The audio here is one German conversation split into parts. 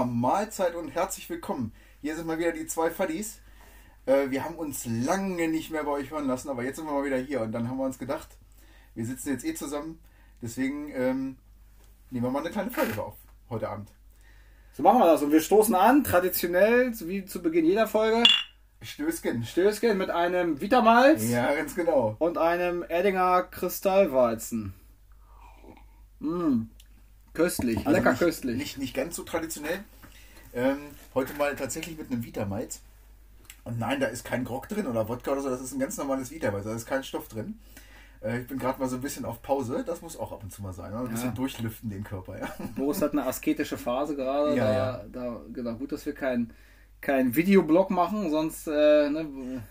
Ja, Mahlzeit und herzlich willkommen. Hier sind mal wieder die zwei Faddies. Äh, wir haben uns lange nicht mehr bei euch hören lassen, aber jetzt sind wir mal wieder hier und dann haben wir uns gedacht, wir sitzen jetzt eh zusammen, deswegen ähm, nehmen wir mal eine kleine Folge auf heute Abend. So machen wir das und wir stoßen an, traditionell, wie zu Beginn jeder Folge. Stößchen. Stößchen mit einem Vitamalz Ja, ganz genau. und einem Erdinger Kristallweizen. Mmh. Köstlich, Also lecker nicht, köstlich. Nicht, nicht ganz so traditionell. Ähm, heute mal tatsächlich mit einem Vitamalz. Und nein, da ist kein Grog drin oder Wodka oder so, das ist ein ganz normales Vitamalz, da ist kein Stoff drin. Äh, ich bin gerade mal so ein bisschen auf Pause, das muss auch ab und zu mal sein, ein bisschen Ja. durchlüften den Körper. Ja. Boris hat eine asketische Phase gerade. Ja, da, ja. Da, genau, gut, dass wir keinen kein Videoblog machen, sonst. Äh, ne,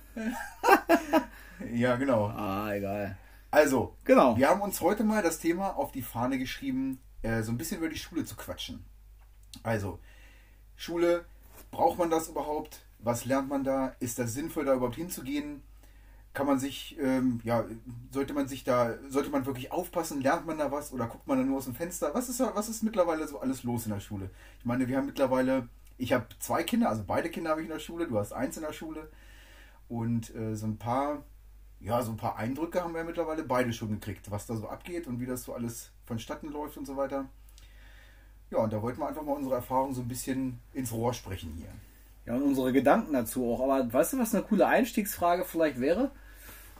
ja, genau. ah, egal. Also, Genau. wir haben uns heute mal das Thema auf die Fahne geschrieben, äh, so ein bisschen über die Schule zu quatschen. Also, Schule, braucht man das überhaupt? Was lernt man da? Ist das sinnvoll, da überhaupt hinzugehen? Kann man sich, ähm, ja, sollte man sich da, sollte man wirklich aufpassen? Lernt man da was oder guckt man da nur aus dem Fenster? Was ist, was ist mittlerweile so alles los in der Schule? Ich meine, wir haben mittlerweile, ich habe zwei Kinder, also beide Kinder habe ich in der Schule, du hast eins in der Schule. Und äh, so ein paar, ja, so ein paar Eindrücke haben wir mittlerweile beide schon gekriegt, was da so abgeht und wie das so alles vonstatten läuft und so weiter. Ja, und da wollten wir einfach mal unsere Erfahrungen so ein bisschen ins Rohr sprechen hier. Ja, und unsere Gedanken dazu auch. Aber weißt du, was eine coole Einstiegsfrage vielleicht wäre,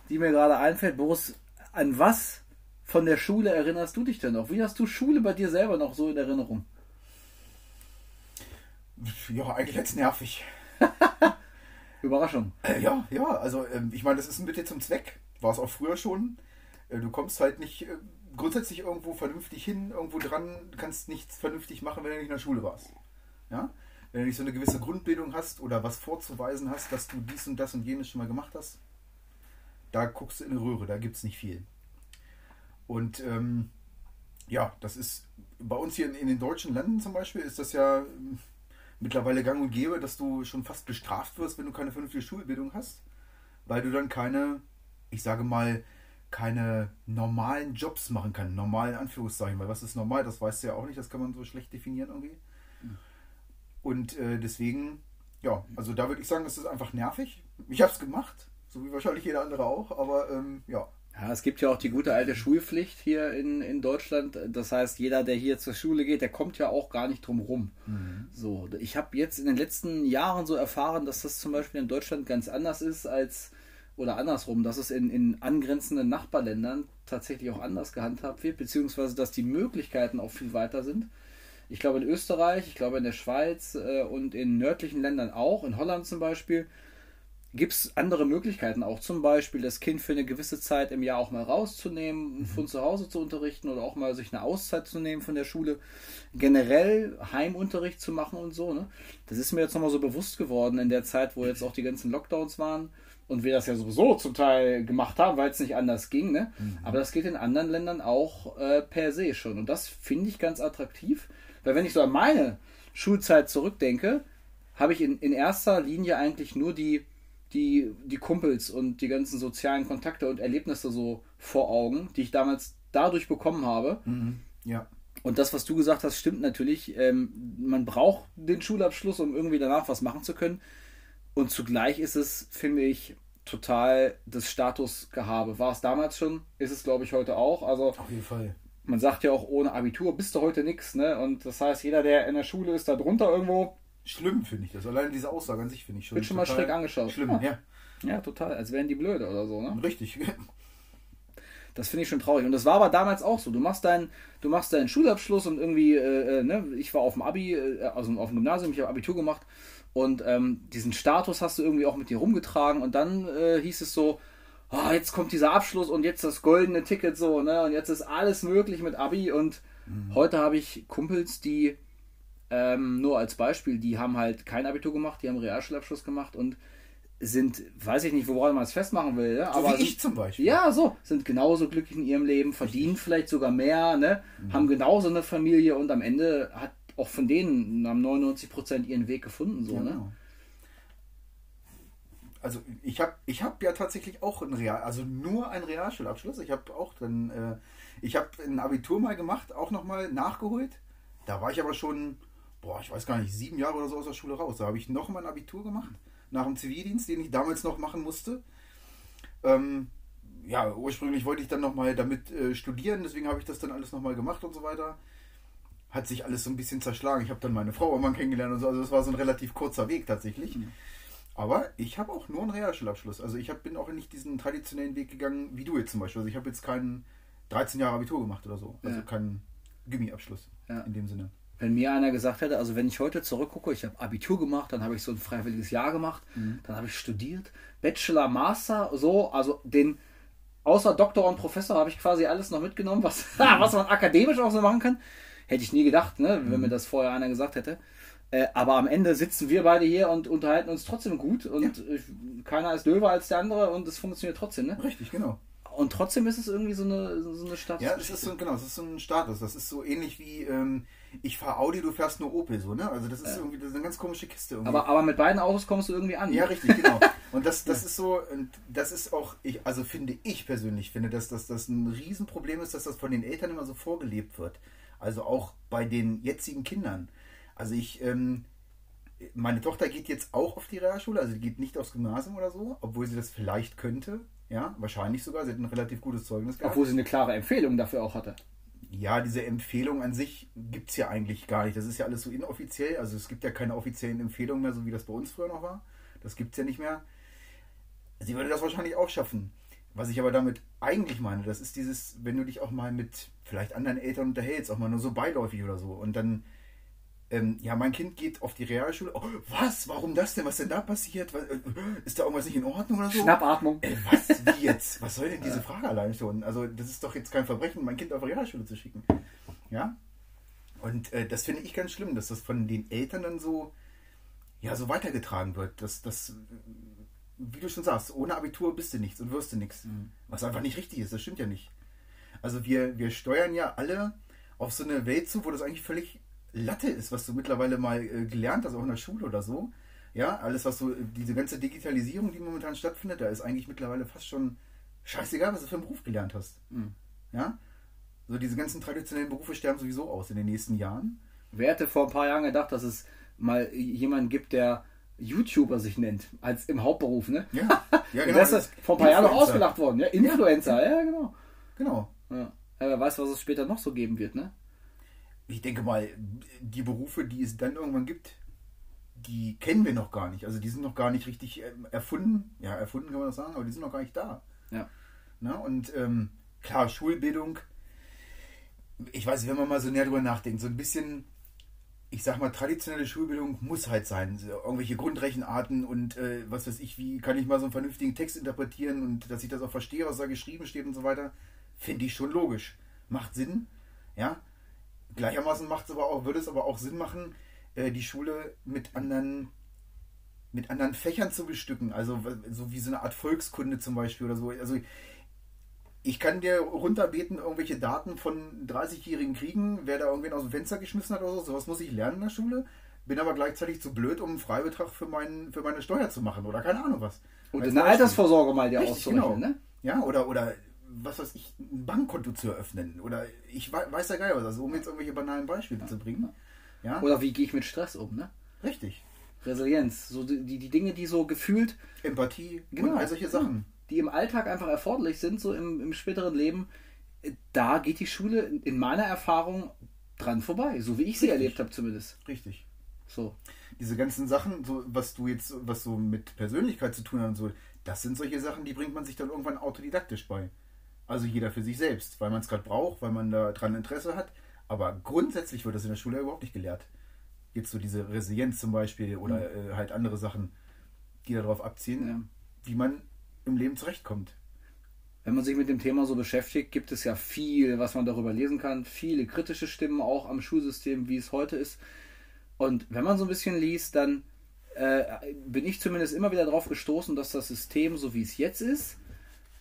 die mir gerade einfällt? Boris, an was von der Schule erinnerst du dich denn noch? Wie hast du Schule bei dir selber noch so in Erinnerung? Ja, eigentlich jetzt nervig. Überraschung. Äh, ja, ja, also ähm, ich meine, das ist ein Mittel zum Zweck. War es auch früher schon. Äh, du kommst halt nicht äh, grundsätzlich irgendwo vernünftig hin, irgendwo dran, kannst nichts vernünftig machen, wenn du nicht in der Schule warst. Ja? Wenn du nicht so eine gewisse Grundbildung hast oder was vorzuweisen hast, dass du dies und das und jenes schon mal gemacht hast, da guckst du in eine Röhre, da gibt es nicht viel. Und ähm, ja, das ist bei uns hier in, in den deutschen Ländern zum Beispiel, ist das ja ähm, mittlerweile gang und gäbe, dass du schon fast bestraft wirst, wenn du keine vernünftige Schulbildung hast, weil du dann keine, ich sage mal, keine normalen Jobs machen kannst, normalen Anführungszeichen, weil was ist normal, das weißt du ja auch nicht, das kann man so schlecht definieren irgendwie. Und äh, deswegen, ja, also da würde ich sagen, es ist einfach nervig. Ich habe es gemacht, so wie wahrscheinlich jeder andere auch, aber ähm, ja. Ja, es gibt ja auch die gute alte Schulpflicht hier in, in Deutschland. Das heißt, jeder, der hier zur Schule geht, der kommt ja auch gar nicht drum rum. So, ich habe jetzt in den letzten Jahren so erfahren, dass das zum Beispiel in Deutschland ganz anders ist als oder andersrum, dass es in, in angrenzenden Nachbarländern tatsächlich auch anders gehandhabt wird, beziehungsweise dass die Möglichkeiten auch viel weiter sind. Ich glaube in Österreich, ich glaube in der Schweiz äh, und in nördlichen Ländern auch, in Holland zum Beispiel, gibt es andere Möglichkeiten, auch zum Beispiel das Kind für eine gewisse Zeit im Jahr auch mal rauszunehmen, von zu Hause zu unterrichten oder auch mal sich eine Auszeit zu nehmen von der Schule, generell Heimunterricht zu machen und so. Ne? Das ist mir jetzt nochmal so bewusst geworden in der Zeit, wo jetzt auch die ganzen Lockdowns waren und wir das ja sowieso zum Teil gemacht haben, weil es nicht anders ging. Ne? Aber das geht in anderen Ländern auch äh, per se schon und das finde ich ganz attraktiv, weil wenn ich so an meine Schulzeit zurückdenke, habe ich in, in erster Linie eigentlich nur die, die, die Kumpels und die ganzen sozialen Kontakte und Erlebnisse so vor Augen, die ich damals dadurch bekommen habe. Ja. Und das, was du gesagt hast, stimmt natürlich. Ähm, man braucht den Schulabschluss, um irgendwie danach was machen zu können. Und zugleich ist es, finde ich, total das Statusgehabe. War es damals schon, ist es, glaube ich, heute auch. Also Auf jeden Fall. man sagt ja auch, ohne Abitur bist du heute nichts. Ne? Und das heißt, jeder, der in der Schule ist, da drunter irgendwo, Schlimm finde ich das. Allein diese Aussage an sich finde ich schon. Wird schon mal schräg angeschaut. Schlimm, Ja. ja. ja, total, als wären die blöde oder so. Ne? Richtig. Das finde ich schon traurig. Und das war aber damals auch so. Du machst deinen, du machst deinen Schulabschluss und irgendwie, äh, äh, ne, ich war auf dem Abi, äh, also auf dem Gymnasium, ich habe Abitur gemacht und ähm, diesen Status hast du irgendwie auch mit dir rumgetragen und dann äh, hieß es so, oh, jetzt kommt dieser Abschluss und jetzt das goldene Ticket so, ne, und jetzt ist alles möglich mit Abi und heute habe ich Kumpels, die ähm, nur als Beispiel, die haben halt kein Abitur gemacht, die haben Realschulabschluss gemacht und sind, weiß ich nicht, woran man es festmachen will, ne? So aber ich sind- zum Beispiel. ja, so, sind genauso glücklich in ihrem Leben, verdienen vielleicht sogar mehr, ne? Mhm. haben genauso eine Familie und am Ende hat auch von denen haben 99 Prozent ihren Weg gefunden, so, ne? Genau. Also ich habe ich hab ja tatsächlich auch ein Real, also nur einen Realschulabschluss. Ich habe auch dann, äh, ich habe ein Abitur mal gemacht, auch nochmal nachgeholt. Da war ich aber schon, boah, ich weiß gar nicht, sieben Jahre oder so aus der Schule raus. Da habe ich noch mal ein Abitur gemacht, nach dem Zivildienst, den ich damals noch machen musste. Ähm, ja, ursprünglich wollte ich dann nochmal damit äh, studieren, deswegen habe ich das dann alles nochmal gemacht und so weiter. Hat sich alles so ein bisschen zerschlagen. Ich habe dann meine Frau irgendwann kennengelernt und so, also es war so ein relativ kurzer Weg tatsächlich. Mhm. Aber ich habe auch nur einen Realschulabschluss. Also ich hab, bin auch nicht diesen traditionellen Weg gegangen, wie du jetzt zum Beispiel. Also ich habe jetzt keinen 13 Jahre Abitur gemacht oder so. Also ja. keinen Gummiabschluss ja. in dem Sinne. Wenn mir einer gesagt hätte, also wenn ich heute zurückgucke, ich habe Abitur gemacht, dann habe ich so ein freiwilliges Jahr gemacht, mhm. dann habe ich studiert, Bachelor, Master, so, also den, außer Doktor und Professor habe ich quasi alles noch mitgenommen, was, was man akademisch auch so machen kann. Hätte ich nie gedacht, ne, wenn mhm. mir das vorher einer gesagt hätte. Äh, aber am Ende sitzen wir beide hier und unterhalten uns trotzdem gut und ja. keiner ist döver als der andere und es funktioniert trotzdem, ne? Richtig, genau. Und trotzdem ist es irgendwie so eine, so eine Status. Ja, es ist so, genau, es ist so ein Status. Das ist so ähnlich wie, ähm, ich fahre Audi, du fährst nur Opel, so, ne? Also das ist ja. irgendwie das ist eine ganz komische Kiste. Irgendwie. Aber, aber mit beiden Autos kommst du irgendwie an. Ja, richtig, genau. Und das, das ist so, und das ist auch, ich, also finde ich persönlich, finde, dass, dass das ein Riesenproblem ist, dass das von den Eltern immer so vorgelebt wird. Also auch bei den jetzigen Kindern. Also ich, ähm, meine Tochter geht jetzt auch auf die Realschule, also die geht nicht aufs Gymnasium oder so, obwohl sie das vielleicht könnte. Ja, wahrscheinlich sogar. Sie hat ein relativ gutes Zeugnis gehabt. Obwohl sie eine klare Empfehlung dafür auch hatte. Ja, diese Empfehlung an sich gibt es ja eigentlich gar nicht. Das ist ja alles so inoffiziell. Also es gibt ja keine offiziellen Empfehlungen mehr, so wie das bei uns früher noch war. Das gibt es ja nicht mehr. Sie würde das wahrscheinlich auch schaffen. Was ich aber damit eigentlich meine, das ist dieses, wenn du dich auch mal mit vielleicht anderen Eltern unterhältst, auch mal nur so beiläufig oder so. Und dann ähm, ja, mein Kind geht auf die Realschule. Oh, was? Warum das denn? Was denn da passiert? Was, äh, ist da irgendwas nicht in Ordnung oder so? Schnappatmung. Äh, was? Wie jetzt? Was soll denn diese Frage allein schon? Also, das ist doch jetzt kein Verbrechen, mein Kind auf die Realschule zu schicken. Ja? Und äh, das finde ich ganz schlimm, dass das von den Eltern dann so, ja, so weitergetragen wird. Dass das, wie du schon sagst, ohne Abitur bist du nichts und wirst du nichts. Mhm. Was einfach nicht richtig ist, das stimmt ja nicht. Also wir, wir steuern ja alle auf so eine Welt zu, wo das eigentlich völlig Latte ist, was du mittlerweile mal äh, gelernt hast, auch in der Schule oder so. Ja, alles, was so, diese ganze Digitalisierung, die momentan stattfindet, da ist eigentlich mittlerweile fast schon scheißegal, was du für einen Beruf gelernt hast. Mhm. Ja, so diese ganzen traditionellen Berufe sterben sowieso aus in den nächsten Jahren. Wer hätte vor ein paar Jahren gedacht, dass es mal jemanden gibt, der YouTuber sich nennt, als im Hauptberuf, ne? Ja, ja genau. das ist vor ein paar Jahren noch ausgelacht worden, ja? Influencer, ja, ja genau. Genau. Ja. wer weiß, was es später noch so geben wird, ne? ich denke mal, die Berufe, die es dann irgendwann gibt, die kennen wir noch gar nicht. Also die sind noch gar nicht richtig ähm, erfunden. Ja, erfunden kann man das sagen, aber die sind noch gar nicht da. Ja. Na, und ähm, klar, Schulbildung, ich weiß, wenn man mal so näher drüber nachdenkt, so ein bisschen, ich sag mal, traditionelle Schulbildung muss halt sein. Irgendwelche Grundrechenarten und äh, was weiß ich, wie kann ich mal so einen vernünftigen Text interpretieren und dass ich das auch verstehe, was da geschrieben steht und so weiter, finde ich schon logisch. Macht Sinn, ja. Gleichermaßen macht aber auch, würde es aber auch Sinn machen, äh, die Schule mit anderen mit anderen Fächern zu bestücken, also so wie so eine Art Volkskunde zum Beispiel oder so. Also ich kann dir runterbeten, irgendwelche Daten von 30-jährigen Kriegen, wer da irgendwen aus dem Fenster geschmissen hat oder so, sowas muss ich lernen in der Schule, bin aber gleichzeitig zu blöd, um einen Freibetrag für, mein, für meine Steuer zu machen oder keine Ahnung was. Und eine Altersvorsorge mal dir auszurechnen, genau. ne? Ja, oder, oder was weiß ich, ein Bankkonto zu eröffnen. Oder ich weiß ja geil was, also um jetzt irgendwelche banalen Beispiele ja. zu bringen. Ja? Oder wie gehe ich mit Stress um, ne? Richtig. Resilienz, so die, die Dinge, die so gefühlt. Empathie genau, und all solche Sachen. Die im Alltag einfach erforderlich sind, so im, im späteren Leben. Da geht die Schule in meiner Erfahrung dran vorbei, so wie ich sie Richtig. erlebt habe zumindest. Richtig. So. Diese ganzen Sachen, so, was du jetzt, was so mit Persönlichkeit zu tun hat und so, das sind solche Sachen, die bringt man sich dann irgendwann autodidaktisch bei. Also jeder für sich selbst, weil man es gerade braucht, weil man da dran Interesse hat. Aber grundsätzlich wird das in der Schule überhaupt nicht gelehrt. Jetzt so diese Resilienz zum Beispiel oder mhm. äh, halt andere Sachen, die darauf abziehen, ja. wie man im Leben zurechtkommt. Wenn man sich mit dem Thema so beschäftigt, gibt es ja viel, was man darüber lesen kann. Viele kritische Stimmen auch am Schulsystem, wie es heute ist. Und wenn man so ein bisschen liest, dann äh, bin ich zumindest immer wieder darauf gestoßen, dass das System, so wie es jetzt ist,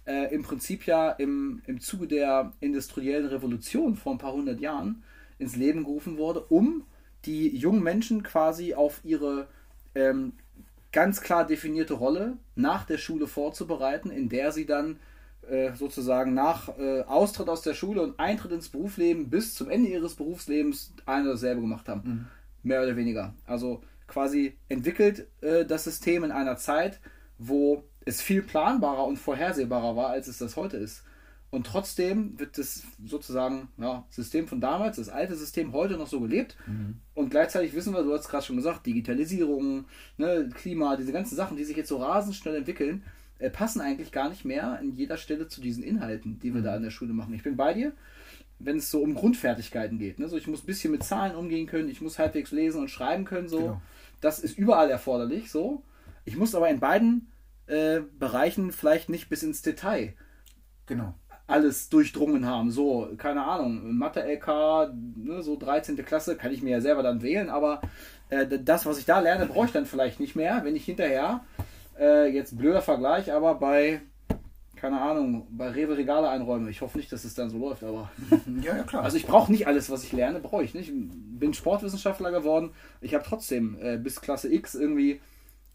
äh, im Prinzip ja im, im Zuge der industriellen Revolution vor ein paar hundert Jahren ins Leben gerufen wurde, um die jungen Menschen quasi auf ihre ähm, ganz klar definierte Rolle nach der Schule vorzubereiten, in der sie dann äh, sozusagen nach äh, Austritt aus der Schule und Eintritt ins Berufsleben bis zum Ende ihres Berufslebens eine dasselbe gemacht haben. Mhm. Mehr oder weniger. Also quasi entwickelt äh, das System in einer Zeit, wo es viel planbarer und vorhersehbarer war, als es das heute ist. Und trotzdem wird das sozusagen ja, System von damals, das alte System, heute noch so gelebt. Mhm. Und gleichzeitig wissen wir, du hast gerade schon gesagt, Digitalisierung, ne, Klima, diese ganzen Sachen, die sich jetzt so rasend schnell entwickeln, äh, passen eigentlich gar nicht mehr an jeder Stelle zu diesen Inhalten, die wir mhm. da in der Schule machen. Ich bin bei dir, wenn es so um Grundfertigkeiten geht. Ne? So, ich muss ein bisschen mit Zahlen umgehen können, ich muss halbwegs lesen und schreiben können. So. Genau. Das ist überall erforderlich. So. Ich muss aber in beiden äh, Bereichen vielleicht nicht bis ins Detail. Genau alles durchdrungen haben. So, keine Ahnung, Mathe-LK, ne, so 13. Klasse, kann ich mir ja selber dann wählen, aber äh, das, was ich da lerne, brauche ich dann vielleicht nicht mehr, wenn ich hinterher, äh, jetzt blöder Vergleich, aber bei, keine Ahnung, bei Rewe Regale einräume. Ich hoffe nicht, dass es dann so läuft, aber. ja, ja, klar. Also ich brauche nicht alles, was ich lerne, brauche ich nicht. Ich bin Sportwissenschaftler geworden. Ich habe trotzdem äh, bis Klasse X irgendwie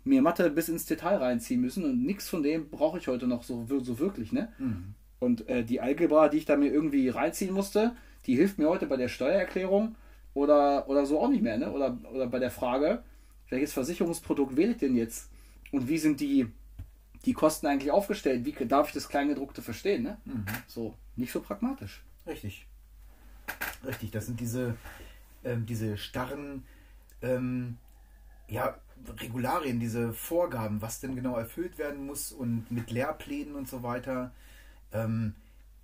mir Mathe bis ins Detail reinziehen müssen und nichts von dem brauche ich heute noch so, so wirklich, ne? Mhm. Und äh, die Algebra, die ich da mir irgendwie reinziehen musste, die hilft mir heute bei der Steuererklärung oder, oder so auch nicht mehr. Ne? Oder, oder bei der Frage, welches Versicherungsprodukt wähle ich denn jetzt? Und wie sind die, die Kosten eigentlich aufgestellt? Wie darf ich das Kleingedruckte verstehen? Ne? Mhm. So, nicht so pragmatisch. Richtig. Richtig, das sind diese, ähm, diese starren ähm, ja, Regularien, diese Vorgaben, was denn genau erfüllt werden muss und mit Lehrplänen und so weiter ähm,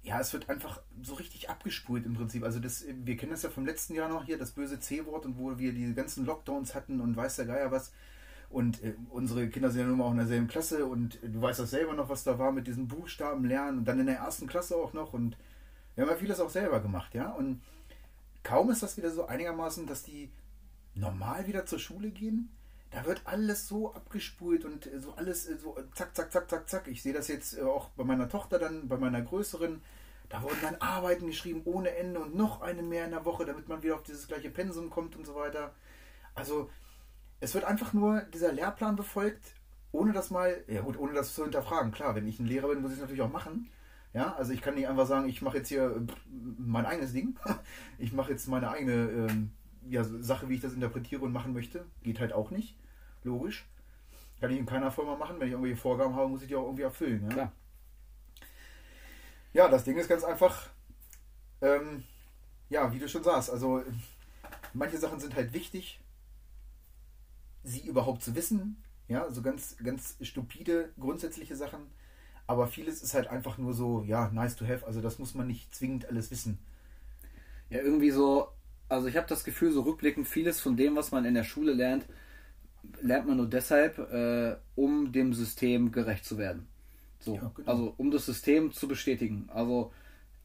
ja, es wird einfach so richtig abgespult im Prinzip. Also das, wir kennen das ja vom letzten Jahr noch hier, das böse C-Wort und wo wir die ganzen Lockdowns hatten und weiß der Geier was. Und äh, unsere Kinder sind ja nun mal auch in derselben Klasse und du weißt das selber noch, was da war mit diesen Buchstaben lernen und dann in der ersten Klasse auch noch und wir haben ja vieles auch selber gemacht, ja. Und kaum ist das wieder so einigermaßen, dass die normal wieder zur Schule gehen, da wird alles so abgespult und so alles so zack, zack, zack, zack, zack. Ich sehe das jetzt auch bei meiner Tochter dann, bei meiner größeren. Da wurden dann Arbeiten geschrieben ohne Ende und noch eine mehr in der Woche, damit man wieder auf dieses gleiche Pensum kommt und so weiter. Also es wird einfach nur dieser Lehrplan befolgt, ohne das mal, ja gut, ohne das zu hinterfragen. Klar, wenn ich ein Lehrer bin, muss ich es natürlich auch machen. Ja, also ich kann nicht einfach sagen, ich mache jetzt hier mein eigenes Ding. Ich mache jetzt meine eigene ähm, ja, Sache, wie ich das interpretiere und machen möchte. Geht halt auch nicht. Logisch. Kann ich in keiner Firma machen. Wenn ich irgendwelche Vorgaben habe, muss ich die auch irgendwie erfüllen. Ja, Klar. ja das Ding ist ganz einfach, ähm, ja, wie du schon sagst, also manche Sachen sind halt wichtig, sie überhaupt zu wissen. Ja, so ganz, ganz stupide, grundsätzliche Sachen. Aber vieles ist halt einfach nur so, ja, nice to have. Also das muss man nicht zwingend alles wissen. Ja, irgendwie so also ich habe das Gefühl, so rückblickend, vieles von dem, was man in der Schule lernt, lernt man nur deshalb, äh, um dem System gerecht zu werden. So, ja, genau. also um das System zu bestätigen. Also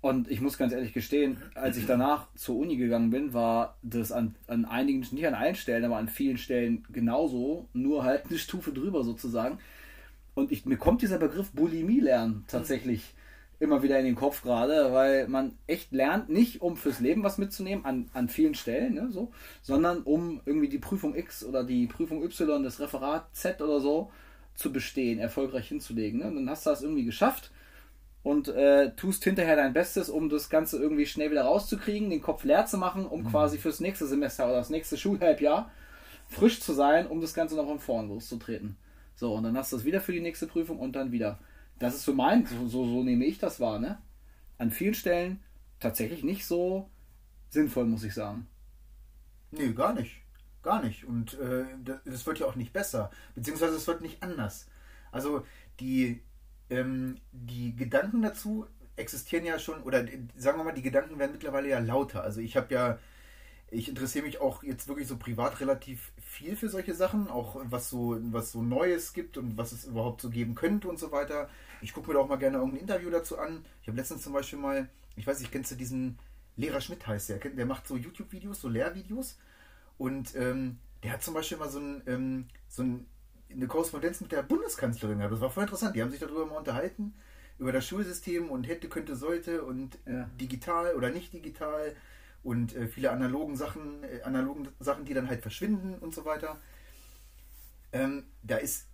und ich muss ganz ehrlich gestehen, als ich danach zur Uni gegangen bin, war das an, an einigen, nicht an allen Stellen, aber an vielen Stellen genauso, nur halt eine Stufe drüber sozusagen. Und ich, mir kommt dieser Begriff Bulimie lernen tatsächlich immer wieder in den Kopf gerade, weil man echt lernt, nicht um fürs Leben was mitzunehmen, an, an vielen Stellen, ne, so, sondern um irgendwie die Prüfung X oder die Prüfung Y, das Referat Z oder so zu bestehen, erfolgreich hinzulegen. Ne? Und dann hast du das irgendwie geschafft und äh, tust hinterher dein Bestes, um das Ganze irgendwie schnell wieder rauszukriegen, den Kopf leer zu machen, um mhm. quasi fürs nächste Semester oder das nächste Schulhalbjahr frisch zu sein, um das Ganze noch von vorn loszutreten. So, und dann hast du es wieder für die nächste Prüfung und dann wieder. Das ist so mein, so, so, so nehme ich das wahr, ne? An vielen Stellen tatsächlich nicht so sinnvoll, muss ich sagen. Nee, gar nicht. Gar nicht. Und äh, das wird ja auch nicht besser. Beziehungsweise es wird nicht anders. Also die, ähm, die Gedanken dazu existieren ja schon, oder sagen wir mal, die Gedanken werden mittlerweile ja lauter. Also ich habe ja ich interessiere mich auch jetzt wirklich so privat relativ viel für solche Sachen, auch was so, was so Neues gibt und was es überhaupt so geben könnte und so weiter. Ich gucke mir da auch mal gerne irgendein Interview dazu an. Ich habe letztens zum Beispiel mal, ich weiß nicht, kennst du diesen Lehrer Schmidt heißt der, der macht so YouTube-Videos, so Lehrvideos und ähm, der hat zum Beispiel mal so, ein, ähm, so ein, eine Korrespondenz mit der Bundeskanzlerin gehabt. Das war voll interessant. Die haben sich darüber mal unterhalten, über das Schulsystem und hätte, könnte, sollte und ja. digital oder nicht digital und äh, viele analogen Sachen, äh, analogen Sachen, die dann halt verschwinden und so weiter. Ähm, da ist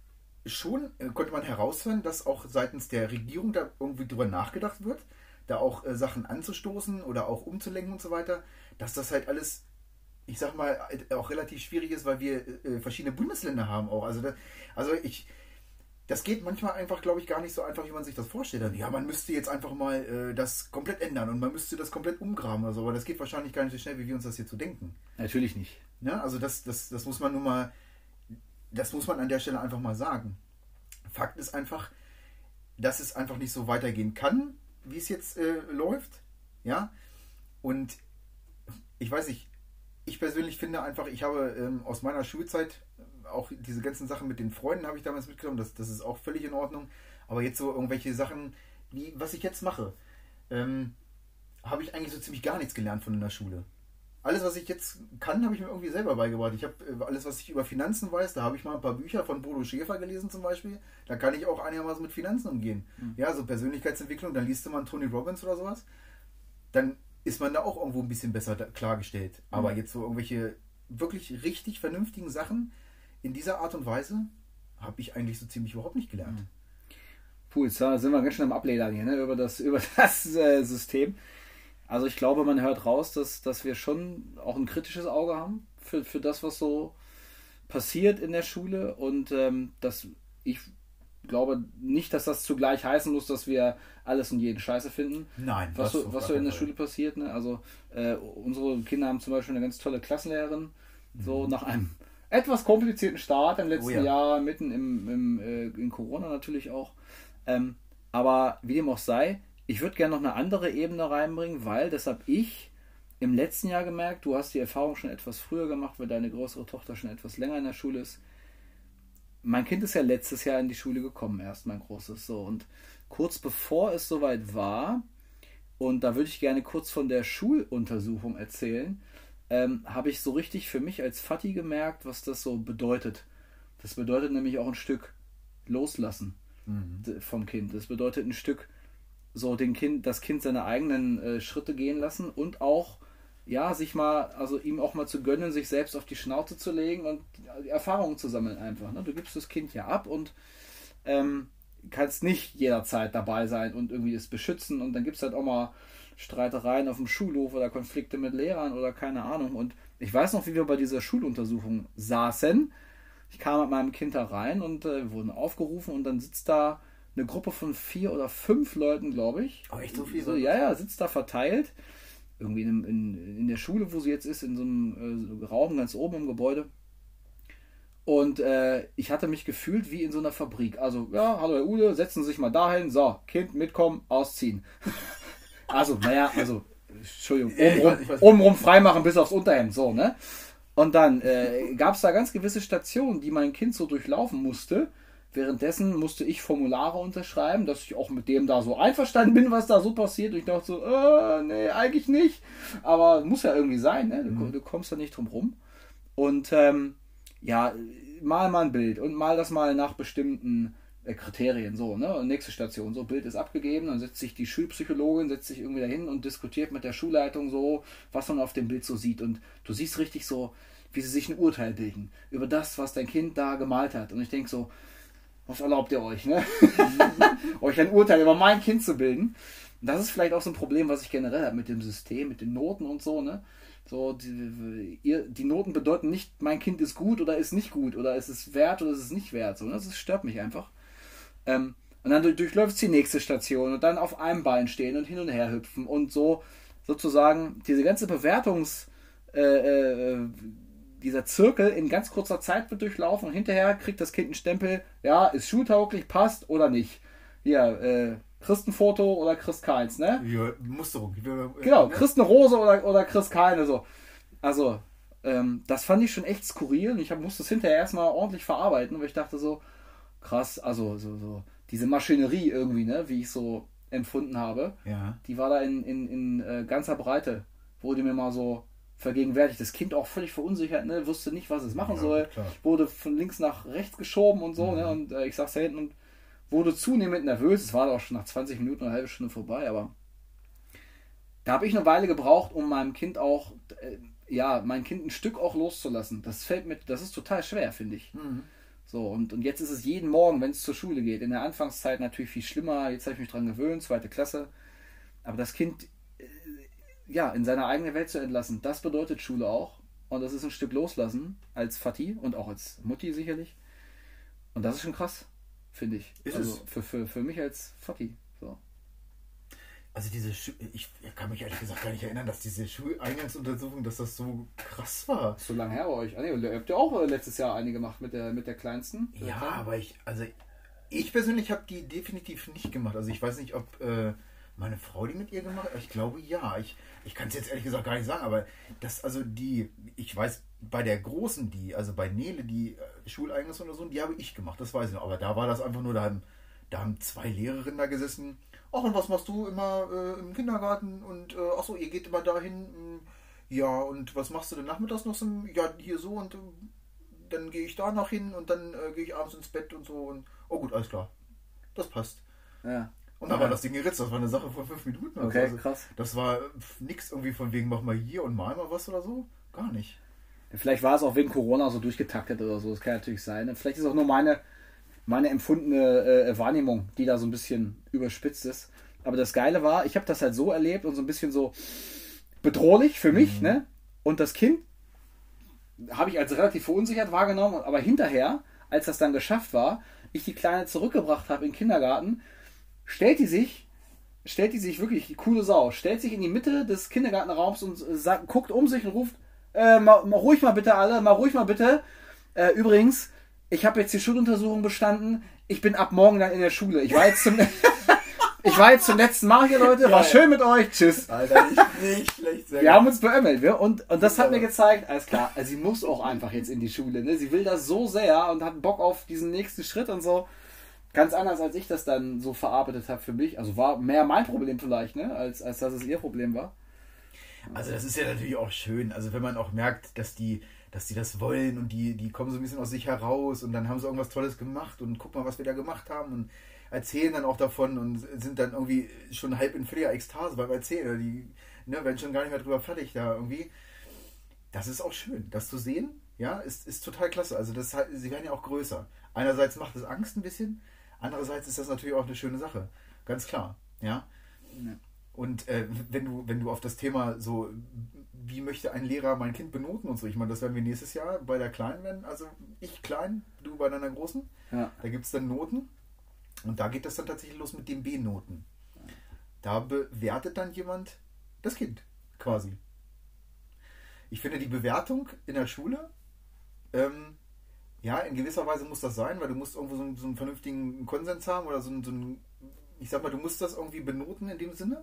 schon, äh, konnte man heraushören, dass auch seitens der Regierung da irgendwie drüber nachgedacht wird, da auch äh, Sachen anzustoßen oder auch umzulenken und so weiter, dass das halt alles ich sag mal, auch relativ schwierig ist, weil wir äh, verschiedene Bundesländer haben auch. Also, das, also ich, das geht manchmal einfach, glaube ich, gar nicht so einfach, wie man sich das vorstellt. Ja, man müsste jetzt einfach mal äh, das komplett ändern und man müsste das komplett umgraben oder so, aber das geht wahrscheinlich gar nicht so schnell, wie wir uns das hier zu denken. Natürlich nicht. Ja, also das, das, das muss man nun mal, das muss man an der Stelle einfach mal sagen. Fakt ist einfach, dass es einfach nicht so weitergehen kann, wie es jetzt äh, läuft. Ja, und ich weiß nicht, ich persönlich finde einfach, ich habe ähm, aus meiner Schulzeit auch diese ganzen Sachen mit den Freunden habe ich damals mitgenommen, das, das ist auch völlig in Ordnung. Aber jetzt so irgendwelche Sachen, wie was ich jetzt mache, ähm, habe ich eigentlich so ziemlich gar nichts gelernt von in der Schule. Alles, was ich jetzt kann, habe ich mir irgendwie selber beigebracht. Ich habe äh, alles, was ich über Finanzen weiß, da habe ich mal ein paar Bücher von Bodo Schäfer gelesen zum Beispiel. Da kann ich auch einigermaßen mit Finanzen umgehen. Mhm. Ja, so Persönlichkeitsentwicklung, dann liest du mal Tony Robbins oder sowas. Dann ist man da auch irgendwo ein bisschen besser klargestellt. Aber mhm. jetzt so irgendwelche wirklich richtig vernünftigen Sachen, in dieser Art und Weise habe ich eigentlich so ziemlich überhaupt nicht gelernt. Puh, jetzt sind wir ganz schön am Abledern hier, ne, über das, über das äh, System. Also ich glaube, man hört raus, dass, dass wir schon auch ein kritisches Auge haben für, für das, was so passiert in der Schule. Und ähm, dass ich glaube nicht, dass das zugleich heißen muss, dass wir alles und jeden Scheiße finden. Nein. Was so, was so in der Schule passiert. Ne? Also äh, unsere Kinder haben zum Beispiel eine ganz tolle Klassenlehrerin. Mhm. So nach einem etwas komplizierten Start im letzten oh ja. Jahr, mitten im, im äh, in Corona natürlich auch. Ähm, aber wie dem auch sei, ich würde gerne noch eine andere Ebene reinbringen, weil das habe ich im letzten Jahr gemerkt, du hast die Erfahrung schon etwas früher gemacht, weil deine größere Tochter schon etwas länger in der Schule ist. Mein Kind ist ja letztes Jahr in die Schule gekommen, erst mein großes so. Und kurz bevor es soweit war, und da würde ich gerne kurz von der Schuluntersuchung erzählen, ähm, habe ich so richtig für mich als Fatih gemerkt, was das so bedeutet. Das bedeutet nämlich auch ein Stück loslassen mhm. vom Kind. Das bedeutet ein Stück so den Kind, das Kind seine eigenen äh, Schritte gehen lassen und auch ja, sich mal, also ihm auch mal zu gönnen, sich selbst auf die Schnauze zu legen und Erfahrungen zu sammeln einfach. Ne? Du gibst das Kind ja ab und ähm, kannst nicht jederzeit dabei sein und irgendwie es beschützen und dann gibt es halt auch mal Streitereien auf dem Schulhof oder Konflikte mit Lehrern oder keine Ahnung. Und ich weiß noch, wie wir bei dieser Schuluntersuchung saßen. Ich kam mit meinem Kind da rein und äh, wurden aufgerufen und dann sitzt da eine Gruppe von vier oder fünf Leuten, glaube ich. Oh, echt so viel? So, ja, ja, sitzt da verteilt. Irgendwie in, in, in, der Schule, wo sie jetzt ist, in so einem äh, Raum ganz oben im Gebäude. Und äh, ich hatte mich gefühlt wie in so einer Fabrik. Also, ja, hallo Herr Ude, setzen Sie sich mal dahin. So, Kind mitkommen, ausziehen. Also, naja, also, Entschuldigung, obenrum, obenrum freimachen bis aufs Unterhemd, so, ne? Und dann äh, gab es da ganz gewisse Stationen, die mein Kind so durchlaufen musste. Währenddessen musste ich Formulare unterschreiben, dass ich auch mit dem da so einverstanden bin, was da so passiert. Und ich dachte so, äh, nee, eigentlich nicht. Aber muss ja irgendwie sein, ne? Du, mhm. du kommst da nicht drum rum. Und ähm, ja, mal mal ein Bild und mal das mal nach bestimmten äh, Kriterien, so, ne? Und nächste Station, so, Bild ist abgegeben, dann setzt sich die Schulpsychologin, setzt sich irgendwie dahin und diskutiert mit der Schulleitung so, was man auf dem Bild so sieht. Und du siehst richtig so, wie sie sich ein Urteil bilden über das, was dein Kind da gemalt hat. Und ich denke so, was erlaubt ihr euch, ne? euch ein Urteil über mein Kind zu bilden. Und das ist vielleicht auch so ein Problem, was ich generell habe mit dem System, mit den Noten und so, ne? So, die, ihr, die Noten bedeuten nicht, mein Kind ist gut oder ist nicht gut oder ist es wert oder ist es nicht wert. So, ne? Das stört mich einfach. Ähm, und dann durchläuft die nächste Station und dann auf einem Bein stehen und hin und her hüpfen und so sozusagen diese ganze Bewertungs, äh, äh, dieser Zirkel in ganz kurzer Zeit wird durchlaufen und hinterher kriegt das Kind einen Stempel, ja, ist schultauglich, passt oder nicht. Hier, äh, kriegst ein Foto oder kriegst keins, ne? Ja, Musterung. Genau, kriegst eine Rose oder, oder kriegst keine, so. Also, ähm, das fand ich schon echt skurril und ich hab, musste es hinterher erstmal ordentlich verarbeiten, weil ich dachte so, krass, also so, so diese Maschinerie irgendwie, ne, wie ich so empfunden habe, ja. die war da in, in, in äh, ganzer Breite, wurde mir mal so vergegenwärtigt. Das Kind auch völlig verunsichert, ne, wusste nicht, was es machen ja, soll, klar. wurde von links nach rechts geschoben und so, ne, mhm. ne, und äh, ich sag's da hinten und wurde zunehmend nervös. Es war auch schon nach 20 Minuten eine halbe Stunde vorbei, aber da habe ich eine Weile gebraucht, um meinem Kind auch, äh, ja, mein Kind ein Stück auch loszulassen. Das fällt mir, das ist total schwer, finde ich. Mhm. So, und, und jetzt ist es jeden Morgen, wenn es zur Schule geht. In der Anfangszeit natürlich viel schlimmer. Jetzt habe ich mich dran gewöhnt, zweite Klasse. Aber das Kind äh, ja, in seine eigene Welt zu entlassen, das bedeutet Schule auch. und das ist ein Stück loslassen als Fatih und auch als Mutti sicherlich. Und das ist schon krass, finde ich. Ist also es? Für, für, für mich als Fatih. So. Also diese, Schu ich kann mich ehrlich gesagt gar nicht erinnern, dass diese Schuleingangsuntersuchung, dass das so krass war. So lange her bei euch. Ah, nee, ihr habt ja auch äh, letztes Jahr eine gemacht mit der, mit der kleinsten. Ja, aber ich, also ich persönlich habe die definitiv nicht gemacht. Also ich weiß nicht, ob äh, meine Frau die mit ihr gemacht hat. Ich glaube ja. Ich, ich kann es jetzt ehrlich gesagt gar nicht sagen, aber das, also die, ich weiß, bei der großen, die, also bei Nele, die äh, Schuleingangsuntersuchung, die habe ich gemacht, das weiß ich noch. Aber da war das einfach nur, da haben, da haben zwei Lehrerinnen da gesessen. Ach, und was machst du immer äh, im Kindergarten? Und äh, ach so, ihr geht immer dahin. mh, Ja, und was machst du denn nachmittags noch so? Ja, hier so und äh, dann gehe ich da noch hin und dann äh, gehe ich abends ins Bett und so. Und oh gut, alles klar. Das passt. Ja. Und dann war das Ding geritzt. Das war eine Sache von fünf Minuten. oder so. Okay, also, krass. Das war pf, nix irgendwie von wegen, mach mal hier und mal mal was oder so. Gar nicht. Vielleicht war es auch wegen Corona so durchgetaktet oder so. Das kann natürlich sein. Vielleicht ist auch nur meine, meine empfundene äh, Wahrnehmung, die da so ein bisschen überspitzt ist. Aber das Geile war, ich habe das halt so erlebt und so ein bisschen so bedrohlich für mich. Ne? Und das Kind habe ich als relativ verunsichert wahrgenommen. Aber hinterher, als das dann geschafft war, ich die Kleine zurückgebracht habe in den Kindergarten, stellt die sich stellt die sich wirklich, die coole Sau, stellt sich in die Mitte des Kindergartenraums und äh, sagt, guckt um sich und ruft, äh, mal, mal ruhig mal bitte alle, mal ruhig mal bitte. Äh, übrigens, ich habe jetzt die Schuluntersuchung bestanden. Ich bin ab morgen dann in der Schule. Ich war jetzt zum, ich war jetzt zum letzten Mal hier, Leute. War Geil. schön mit euch. Tschüss. Alter, nicht, nicht schlecht. Sehr Wir haben uns beömmelt, wir. Und, und das hat mir gezeigt, alles klar, also sie muss auch einfach jetzt in die Schule. Ne? Sie will das so sehr und hat Bock auf diesen nächsten Schritt und so. Ganz anders, als ich das dann so verarbeitet habe für mich. Also war mehr mein Problem vielleicht, ne? als, als dass es ihr Problem war. Also das ist ja natürlich auch schön. Also wenn man auch merkt, dass die, dass die das wollen und die, die kommen so ein bisschen aus sich heraus und dann haben sie irgendwas Tolles gemacht und guck mal, was wir da gemacht haben und erzählen dann auch davon und sind dann irgendwie schon halb in völliger Ekstase beim Erzählen. Die ne, werden schon gar nicht mehr drüber fertig da irgendwie. Das ist auch schön, das zu sehen. Ja, ist, ist total klasse. Also das, sie werden ja auch größer. Einerseits macht es Angst ein bisschen, andererseits ist das natürlich auch eine schöne Sache. Ganz klar. Ja. Und äh, wenn du, wenn du auf das Thema so, wie möchte ein Lehrer mein Kind benoten und so, ich meine, das werden wir nächstes Jahr bei der Kleinen werden, also ich klein, du bei deiner Großen, Ja. da gibt es dann Noten und da geht das dann tatsächlich los mit den B-Noten. Da bewertet dann jemand das Kind, quasi. Ich finde die Bewertung in der Schule, ähm, ja, in gewisser Weise muss das sein, weil du musst irgendwo so einen, so einen vernünftigen Konsens haben oder so einen, so einen, ich sag mal, du musst das irgendwie benoten in dem Sinne.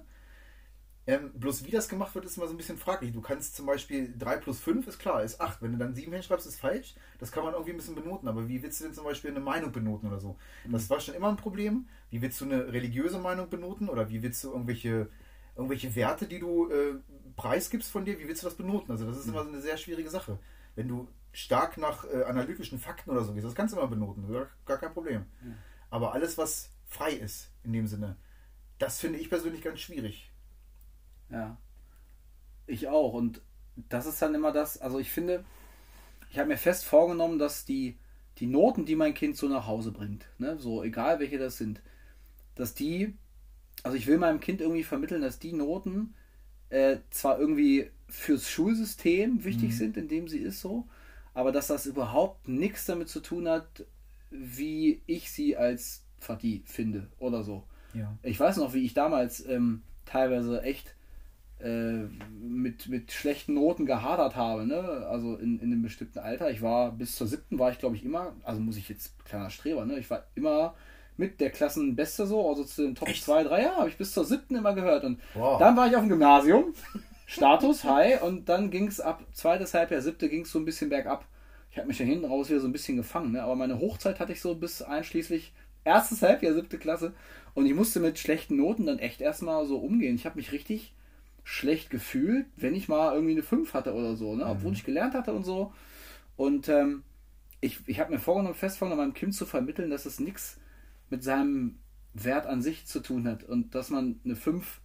Ähm, bloß wie das gemacht wird, ist immer so ein bisschen fraglich. Du kannst zum Beispiel 3 plus 5 ist klar, ist 8. Wenn du dann 7 hinschreibst, ist falsch. Das kann man irgendwie ein bisschen benoten. Aber wie willst du denn zum Beispiel eine Meinung benoten oder so? Das war schon immer ein Problem. Wie willst du eine religiöse Meinung benoten? Oder wie willst du irgendwelche, irgendwelche Werte, die du äh, preisgibst von dir, wie willst du das benoten? Also das ist immer so eine sehr schwierige Sache. Wenn du stark nach äh, analytischen Fakten oder so gehst, das kannst du immer benoten. Gar, gar kein Problem. Aber alles, was frei ist, in dem Sinne, das finde ich persönlich ganz schwierig. Ja. Ich auch. Und das ist dann immer das, also ich finde, ich habe mir fest vorgenommen, dass die, die Noten, die mein Kind so nach Hause bringt, ne, so egal welche das sind, dass die, also ich will meinem Kind irgendwie vermitteln, dass die Noten äh, zwar irgendwie fürs Schulsystem wichtig sind, in dem sie ist so, aber dass das überhaupt nichts damit zu tun hat, wie ich sie als Fatih finde oder so. Ja. Ich weiß noch, wie ich damals ähm, teilweise echt äh, mit, mit schlechten Noten gehadert habe, ne? Also in, in einem bestimmten Alter. Ich war bis zur siebten war ich, glaube ich, immer, also muss ich jetzt kleiner Streber, ne? Ich war immer mit der Klassenbeste so, also zu den Top Echt? 2, 3, ja, habe ich bis zur siebten immer gehört. Und Wow. dann war ich auf dem Gymnasium, Status, High, und dann ging es ab zweites Halbjahr, siebte ging es so ein bisschen bergab. Ich habe mich ja hinten raus wieder so ein bisschen gefangen, ne? aber meine Hochzeit hatte ich so bis einschließlich erstes Halbjahr, siebte Klasse. Und ich musste mit schlechten Noten dann echt erstmal so umgehen. Ich habe mich richtig schlecht gefühlt, wenn ich mal irgendwie eine 5 hatte oder so, ne? obwohl ich gelernt hatte und so. Und ähm, ich, ich habe mir vorgenommen, fest vorgenommen, meinem Kind zu vermitteln, dass es nichts mit seinem Wert an sich zu tun hat und dass man eine 5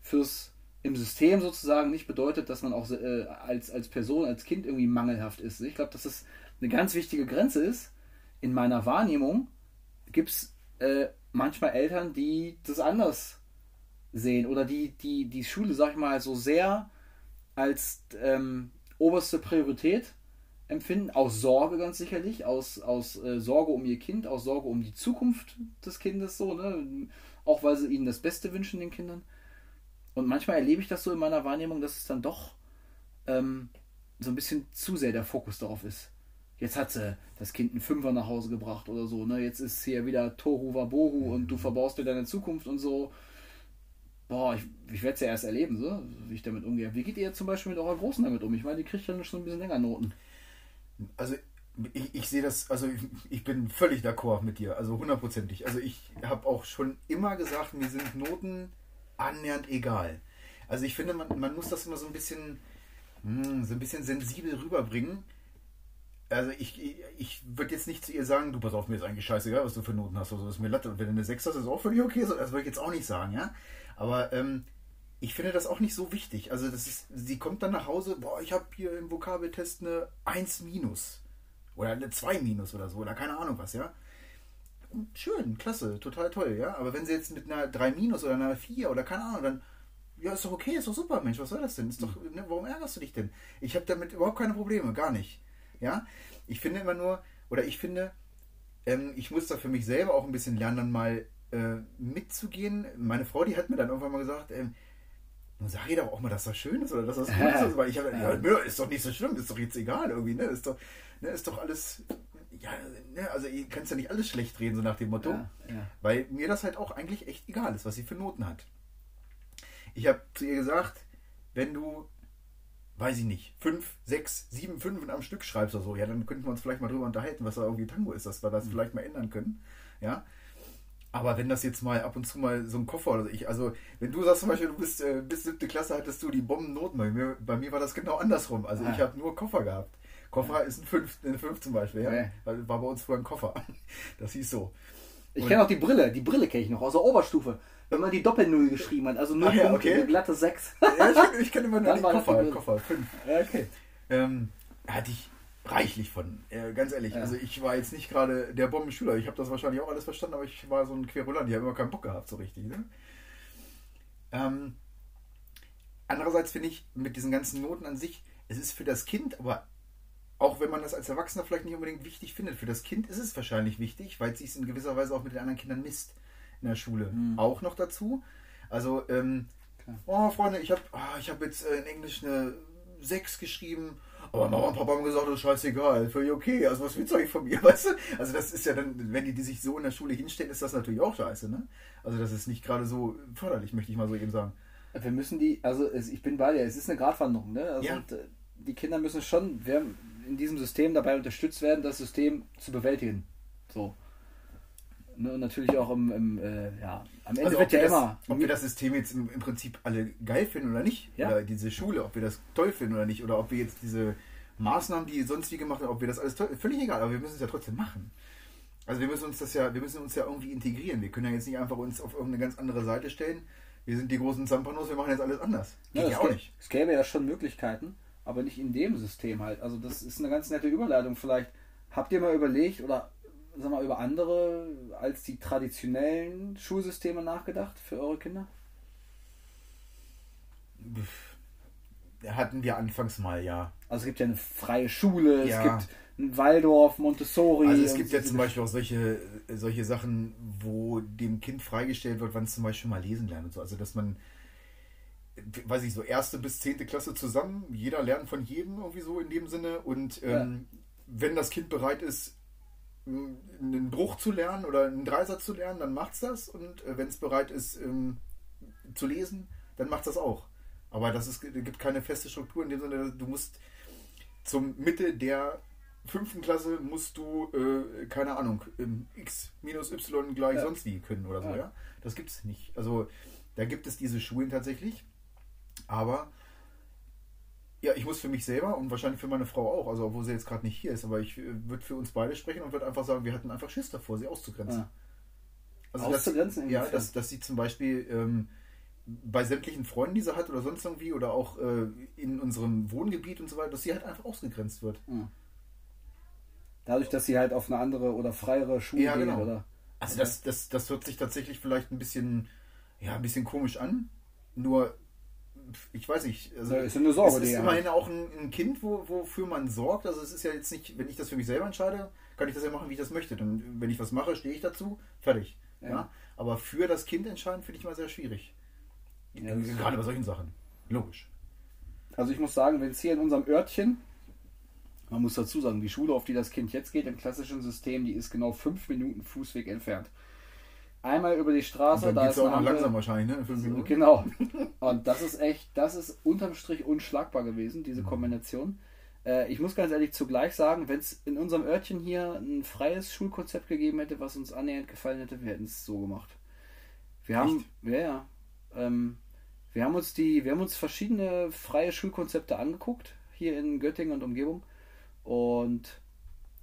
fürs im System sozusagen nicht bedeutet, dass man auch äh, als, als Person, als Kind irgendwie mangelhaft ist. Ich glaube, dass das eine ganz wichtige Grenze ist. In meiner Wahrnehmung gibt es äh, manchmal Eltern, die das anders sehen oder die die, die Schule, sag ich mal, so sehr als ähm, oberste Priorität empfinden, aus Sorge ganz sicherlich, aus, aus äh, Sorge um ihr Kind, aus Sorge um die Zukunft des Kindes, so, ne? Auch weil sie ihnen das Beste wünschen, den Kindern. Und manchmal erlebe ich das so in meiner Wahrnehmung, dass es dann doch ähm, so ein bisschen zu sehr der Fokus darauf ist. Jetzt hat sie das Kind einen Fünfer nach Hause gebracht oder so, ne? Jetzt ist hier wieder Tohu Wabohu und du verbaust dir deine Zukunft und so. Boah, ich, ich werde es ja erst erleben, so, wie ich damit umgehe. Wie geht ihr zum Beispiel mit eurer Großen damit um? Ich meine, die kriegt ja schon ein bisschen länger Noten. Also ich, ich sehe das, also ich, ich bin völlig d'accord mit dir, also hundertprozentig. Also ich habe auch schon immer gesagt, mir sind Noten annähernd egal. Also ich finde, man, man muss das immer so ein bisschen, mh, hm, so ein bisschen sensibel rüberbringen. Also ich, ich, ich würde jetzt nicht zu ihr sagen, du pass auf, mir ist eigentlich scheißegal, was du für Noten hast, also ist mir Latte. Und wenn du eine 6 hast, ist auch völlig okay. Das würde ich jetzt auch nicht sagen, ja. Aber ähm, ich finde das auch nicht so wichtig. Also das ist, sie kommt dann nach Hause, boah, ich habe hier im Vokabeltest eine 1 minus. Oder eine 2 minus oder so, oder keine Ahnung was, ja. Schön, klasse, total toll, ja. Aber wenn sie jetzt mit einer 3 minus oder einer 4 oder keine Ahnung, dann, ja, ist doch okay, ist doch super, Mensch, was soll das denn? Ist doch, ne, warum ärgerst du dich denn? Ich habe damit überhaupt keine Probleme, gar nicht. Ja, ich finde immer nur, oder ich finde, ähm, ich muss da für mich selber auch ein bisschen lernen, dann mal äh, mitzugehen. Meine Frau, die hat mir dann irgendwann mal gesagt, ähm, sag ihr doch auch mal, dass das schön ist oder dass das gut ist. Weil ich habe, ja, ist doch nicht so schlimm, ist doch jetzt egal irgendwie, ne? Ist doch, ne, ist doch alles, ja, ne, also ihr kannst ja nicht alles schlecht reden, so nach dem Motto. Ja, ja. Weil mir das halt auch eigentlich echt egal ist, was sie für Noten hat. Ich habe zu ihr gesagt, wenn du, weiß ich nicht, fünf, sechs, sieben Fünfen am Stück schreibst oder so, ja, dann könnten wir uns vielleicht mal drüber unterhalten, was da irgendwie Tango ist, dass wir das mhm. vielleicht mal ändern können. Ja. Aber wenn das jetzt mal ab und zu mal so ein Koffer oder so, ich, also wenn du sagst zum Beispiel, du bist äh, bis siebte Klasse hattest du die Bombennoten, bei mir, bei mir war das genau andersrum. Also ah. ich habe nur Koffer gehabt. Koffer ja. ist ein 5 eine 5 zum Beispiel, ja. ja. War bei uns früher ein Koffer. Das hieß so. Ich kenne auch die Brille, die Brille kenne ich noch aus der Oberstufe. Wenn man die Doppel-Null geschrieben hat, also 0 ah, ja, okay. glatte 6. ja, ich, ich kenne immer nur die Koffer, Koffer 5. Ja, okay. Ähm, hatte ich reichlich von. Äh, ganz ehrlich, ja. also ich war jetzt nicht gerade der Bombenschüler. Ich habe das wahrscheinlich auch alles verstanden, aber ich war so ein Querulant. Die haben immer keinen Bock gehabt, so richtig. Ne? Ähm, andererseits finde ich, mit diesen ganzen Noten an sich, es ist für das Kind, aber auch wenn man das als Erwachsener vielleicht nicht unbedingt wichtig findet, für das Kind ist es wahrscheinlich wichtig, weil es sich in gewisser Weise auch mit den anderen Kindern misst in der Schule. Mhm. Auch noch dazu. Also, ähm, oh Freunde, ich habe oh, ah, hab jetzt äh, in Englisch eine 6 geschrieben aber Mama und Papa haben gesagt, das ist scheißegal, völlig okay. Also was willst du eigentlich von mir, weißt du? Also das ist ja dann, wenn die, die sich so in der Schule hinstellen, ist das natürlich auch scheiße, ne? Also das ist nicht gerade so förderlich, möchte ich mal so eben sagen. Wir müssen die, also ich bin bei dir, es ist eine Gratwanderung, ne? Also ja. die Kinder müssen schon in diesem System dabei unterstützt werden, das System zu bewältigen. So. Ne, und natürlich auch im, im äh, ja, am Ende also wird ja das, immer. Ob wir das System jetzt im, im, Prinzip alle geil finden oder nicht, ja. oder diese Schule, ob wir das toll finden oder nicht, oder ob wir jetzt diese Maßnahmen, die sonst wie gemacht haben, ob wir das alles toll, völlig egal, aber wir müssen es ja trotzdem machen. Also wir müssen uns das ja, wir müssen uns ja irgendwie integrieren. Wir können ja jetzt nicht einfach uns auf irgendeine ganz andere Seite stellen. Wir sind die großen Zampanos, wir machen jetzt alles anders. Geht ja, ja auch nicht. Es gäbe ja schon Möglichkeiten, aber nicht in dem System halt. Also das ist eine ganz nette Überleitung. Vielleicht habt ihr mal überlegt oder sag mal, über andere als die traditionellen Schulsysteme nachgedacht für eure Kinder? Hatten wir anfangs mal, ja. Also es gibt ja eine freie Schule, ja. es gibt ein Waldorf, Montessori. Also es gibt ja zum Beispiel auch solche, solche Sachen, wo dem Kind freigestellt wird, wann es zum Beispiel mal lesen lernt und so. Also dass man, weiß ich so, erste bis zehnte Klasse zusammen, jeder lernt von jedem irgendwie so in dem Sinne. Und ähm, ja. wenn das Kind bereit ist, einen Bruch zu lernen oder einen Dreisatz zu lernen, dann macht es das. Und äh, wenn es bereit ist ähm, zu lesen, dann macht es das auch. Aber das ist, gibt keine feste Struktur in dem Sinne, du musst zum Mitte der fünften Klasse musst du, äh, keine Ahnung, x minus y gleich ja. sonst wie können oder so, ja. ja? Das gibt es nicht. Also da gibt es diese Schulen tatsächlich, aber ja, ich muss für mich selber und wahrscheinlich für meine Frau auch, also obwohl sie jetzt gerade nicht hier ist, aber ich äh, würde für uns beide sprechen und würde einfach sagen, wir hatten einfach Schiss davor, sie auszugrenzen. Ja. Also auszugrenzen? Dass, ja, dass, dass sie zum Beispiel ähm, bei sämtlichen Freunden, die sie hat oder sonst irgendwie oder auch äh, in unserem Wohngebiet und so weiter, dass sie halt einfach ausgegrenzt wird. Ja. Dadurch, dass sie halt auf eine andere oder freiere Schule ja, genau. geht, oder? Also das, das, das hört sich tatsächlich vielleicht ein bisschen, ja, ein bisschen komisch an. Nur ich weiß nicht. Also Ja, ist eine Sorge, es ist er immerhin auch ein, ein Kind, wo, wofür man sorgt. Also es ist ja jetzt nicht, wenn ich das für mich selber entscheide, kann ich das ja machen, wie ich das möchte. Dann, wenn ich was mache, stehe ich dazu, fertig. Ja. Ja. Aber für das Kind entscheiden finde ich mal sehr schwierig. Gerade bei solchen Sachen. Logisch. Also ich muss sagen, wenn es hier in unserem Örtchen, man muss dazu sagen, die Schule, auf die das Kind jetzt geht, im klassischen System, die ist genau fünf Minuten Fußweg entfernt. Einmal über die Und Straße, dann da geht ist es auch eine noch langsam wahrscheinlich, ne? In fünf Minuten. Genau. Und das ist echt, das ist unterm Strich unschlagbar gewesen, Mhm. diese Kombination. Äh, ich muss ganz ehrlich zugleich sagen, wenn es in unserem Örtchen hier ein freies Schulkonzept gegeben hätte, was uns annähernd gefallen hätte, wir hätten es so gemacht. Wir haben, ja, ja, ähm, wir haben uns die, wir haben uns verschiedene freie Schulkonzepte angeguckt hier in Göttingen und Umgebung und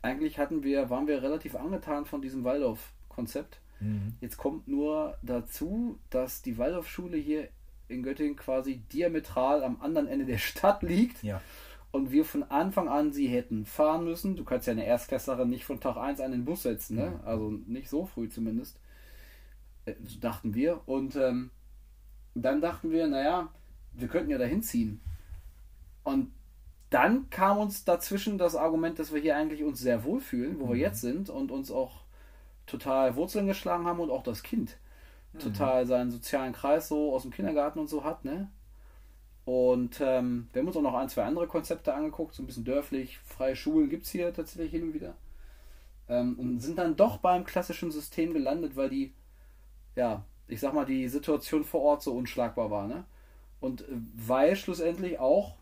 eigentlich hatten wir, waren wir relativ angetan von diesem Waldorf-Konzept. Mhm. Jetzt kommt nur dazu, dass die Waldorfschule hier in Göttingen quasi diametral am anderen Ende der Stadt liegt Ja. und wir von Anfang an sie hätten fahren müssen. Du kannst ja eine Erstklässlerin nicht von Tag 1 an den Bus setzen, ne? also nicht so früh zumindest, Äh, so dachten wir. Und ähm, dann dachten wir, naja, wir könnten ja dahin ziehen. Und dann kam uns dazwischen das Argument, dass wir hier eigentlich uns sehr wohlfühlen, wo wir jetzt sind und uns auch total Wurzeln geschlagen haben und auch das Kind total seinen sozialen Kreis so aus dem Kindergarten und so hat, ne? Und ähm, wir haben uns auch noch ein, zwei andere Konzepte angeguckt, so ein bisschen dörflich, freie Schulen gibt es hier tatsächlich hin und wieder. Ähm, und sind dann doch beim klassischen System gelandet, weil die, ja, ich sag mal, die Situation vor Ort so unschlagbar war, ne? Und äh, weil schlussendlich auch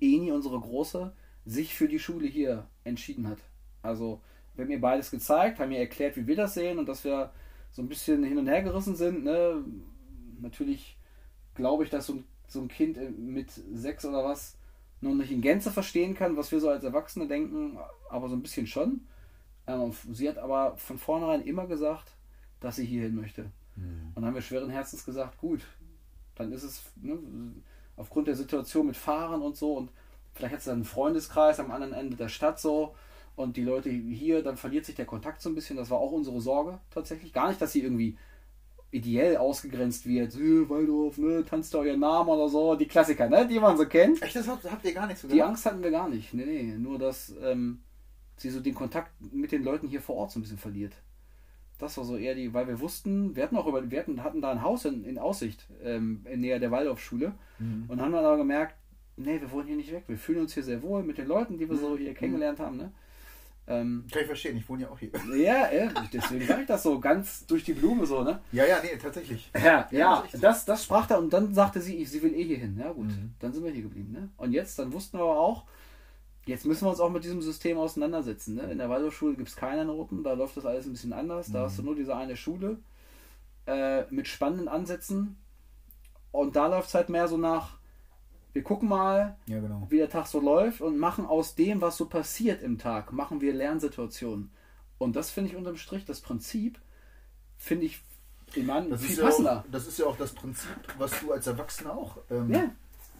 Eni, unsere Große, sich für die Schule hier entschieden hat. Also, wir haben ihr beides gezeigt, haben ihr erklärt, wie wir das sehen und dass wir so ein bisschen hin und her gerissen sind. Ne? Natürlich glaube ich, dass so ein, so ein Kind äh, mit sechs oder was noch nicht in Gänze verstehen kann, was wir so als Erwachsene denken, aber so ein bisschen schon. Ähm, sie hat aber von vornherein immer gesagt, dass sie hierhin möchte. Und dann haben wir schweren Herzens gesagt, gut, dann ist es ne, aufgrund der Situation mit Fahren und so und vielleicht hat sie dann einen Freundeskreis am anderen Ende der Stadt so und die Leute hier, dann verliert sich der Kontakt so ein bisschen. Das war auch unsere Sorge tatsächlich. Gar nicht, dass sie irgendwie ideell ausgegrenzt wird. Waldorf, ne, tanzt da euren Namen oder so. Die Klassiker, ne, die man so kennt. Echt, das habt, habt ihr gar nicht so Die gemacht? Angst hatten wir gar nicht. Nee, nee. Nur, dass ähm, sie so den Kontakt mit den Leuten hier vor Ort so ein bisschen verliert. Das war so eher die, weil wir wussten, wir hatten auch über, wir hatten, hatten da ein Haus in, in Aussicht, ähm, in Nähe der Waldorfschule und haben dann aber gemerkt, nee, wir wollen hier nicht weg. Wir fühlen uns hier sehr wohl mit den Leuten, die wir so hier kennengelernt haben, ne? Ähm, Kann ich verstehen, ich wohne ja auch hier. ja, äh, deswegen sage ich das so ganz durch die Blume so, ne? Ja, ja, nee, tatsächlich. Ja, Ja, ja, das das, das sprach da und dann sagte sie, sie will eh hier hin. Ja gut, Mhm. dann sind wir hier geblieben. Ne? Und jetzt, dann wussten wir aber auch, jetzt müssen wir uns auch mit diesem System auseinandersetzen. Ne? In der Waldorfschule gibt es keine Noten, da läuft das alles ein bisschen anders. Da hast du nur diese eine Schule äh, mit spannenden Ansätzen und da läuft es halt mehr so nach, wir gucken mal, Ja, genau. wie der Tag so läuft und machen aus dem, was so passiert im Tag, machen wir Lernsituationen. Und das finde ich unterm Strich, das Prinzip, finde ich in meinem Das viel ist, ja passender. auch, das ist ja auch das Prinzip, was du als Erwachsener auch ähm, Ja.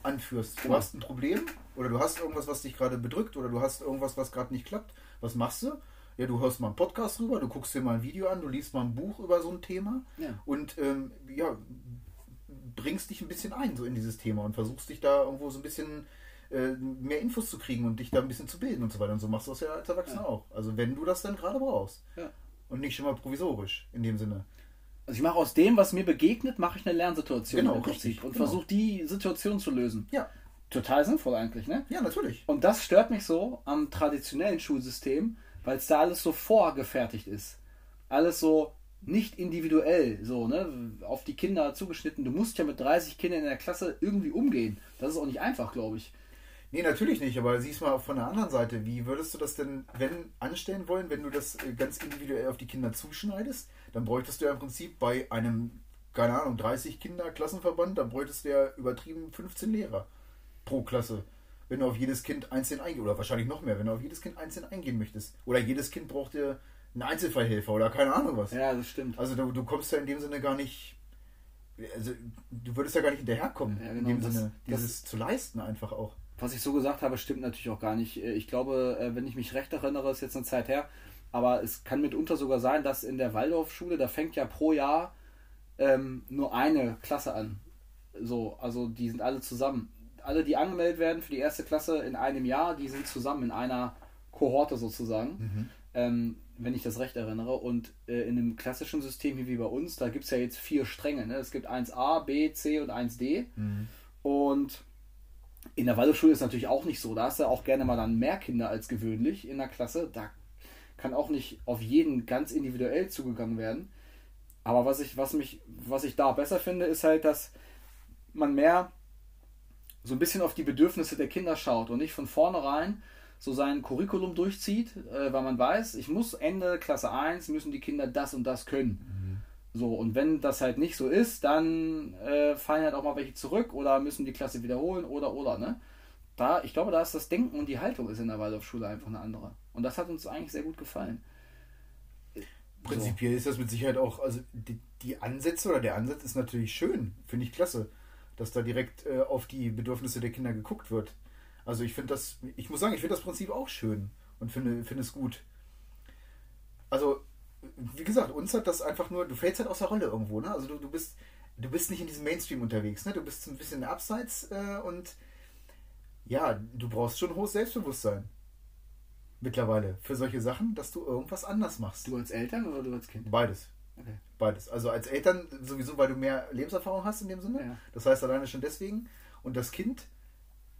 anführst. Du Genau. hast ein Problem oder du hast irgendwas, was dich gerade bedrückt oder du hast irgendwas, was gerade nicht klappt. Was machst du? Ja, du hörst mal einen Podcast drüber, du guckst dir mal ein Video an, du liest mal ein Buch über so ein Thema Ja. und ähm, ja, bringst dich ein bisschen ein so in dieses Thema und versuchst dich da irgendwo so ein bisschen äh, mehr Infos zu kriegen und dich da ein bisschen zu bilden und so weiter. Und so machst du das ja als Erwachsener Ja. auch. Also wenn du das dann gerade brauchst. Ja. Und nicht schon mal provisorisch in dem Sinne. Also ich mache aus dem, was mir begegnet, mache ich eine Lernsituation Genau, im Prinzip richtig, und genau. versuche die Situation zu lösen. Ja, Total sinnvoll eigentlich, ne? ja, natürlich. Und das stört mich so am traditionellen Schulsystem, weil es da alles so vorgefertigt ist. Alles so nicht individuell, so, ne? Auf die Kinder zugeschnitten. Du musst ja mit 30 Kindern in der Klasse irgendwie umgehen. Das ist auch nicht einfach, glaube ich. Nee, natürlich nicht, aber siehst mal von der anderen Seite, wie würdest du das denn, wenn, anstellen wollen, wenn du das äh, ganz individuell auf die Kinder zuschneidest? Dann bräuchtest du ja im Prinzip bei einem, keine Ahnung, 30 Kinder Klassenverband, dann bräuchtest du ja übertrieben 15 Lehrer pro Klasse. Wenn du auf jedes Kind einzeln eingehen, oder wahrscheinlich noch mehr, wenn du auf jedes Kind einzeln eingehen möchtest. Oder jedes Kind braucht dir einen Einzelfallhelfer oder keine Ahnung was. Ja, das stimmt. Also du, du kommst ja in dem Sinne gar nicht, also du würdest ja gar nicht hinterherkommen, Ja, in genau, dem das- Sinne, das- dieses zu leisten einfach auch. Was ich so gesagt habe, stimmt natürlich auch gar nicht. Äh, Ich glaube, äh, wenn ich mich recht erinnere, ist jetzt eine Zeit her, aber es kann mitunter sogar sein, dass in der Waldorfschule, da fängt ja pro Jahr ähm, nur eine Klasse an. So, also die sind alle zusammen. Alle, die angemeldet werden für die erste Klasse in einem Jahr, die sind zusammen in einer Kohorte sozusagen. Mhm. Ähm, wenn ich das recht erinnere. Und äh, in einem klassischen System hier wie bei uns, da gibt es ja jetzt vier Stränge. Ne? Es gibt 1a, b, c und 1d. Mhm. Und in der Waldorfschule ist es natürlich auch nicht so. Da hast du auch gerne mal dann mehr Kinder als gewöhnlich in der Klasse. Da kann auch nicht auf jeden ganz individuell zugegangen werden. Aber was ich, was mich, was ich da besser finde, ist halt, dass man mehr so ein bisschen auf die Bedürfnisse der Kinder schaut und nicht von vornherein so sein Curriculum durchzieht, äh, weil man weiß, ich muss Ende Klasse 1 müssen die Kinder das und das können. Mhm. So, und wenn das halt nicht so ist, dann äh, fallen halt auch mal welche zurück oder müssen die Klasse wiederholen oder oder, ne? Da, ich glaube, da ist das Denken und die Haltung ist in der Waldorfschule einfach eine andere. Und das hat uns eigentlich sehr gut gefallen. Prinzipiell so. ist das mit Sicherheit auch, also die, die, Ansätze oder der Ansatz ist natürlich schön, finde ich klasse, dass da direkt äh, auf die Bedürfnisse der Kinder geguckt wird. Also ich finde das, ich muss sagen, ich finde das Prinzip auch schön und finde, finde es gut. Also, wie gesagt, uns hat das einfach nur, du fällst halt aus der Rolle irgendwo, ne? Also du, du bist, du bist nicht in diesem Mainstream unterwegs, ne? Du bist ein bisschen abseits äh, und ja, du brauchst schon hohes Selbstbewusstsein. Mittlerweile für solche Sachen, dass du irgendwas anders machst. Du als Eltern oder du als Kind? Beides. Okay. Beides. Also als Eltern sowieso, weil du mehr Lebenserfahrung hast in dem Sinne. Ja. Das heißt alleine schon deswegen. Und das Kind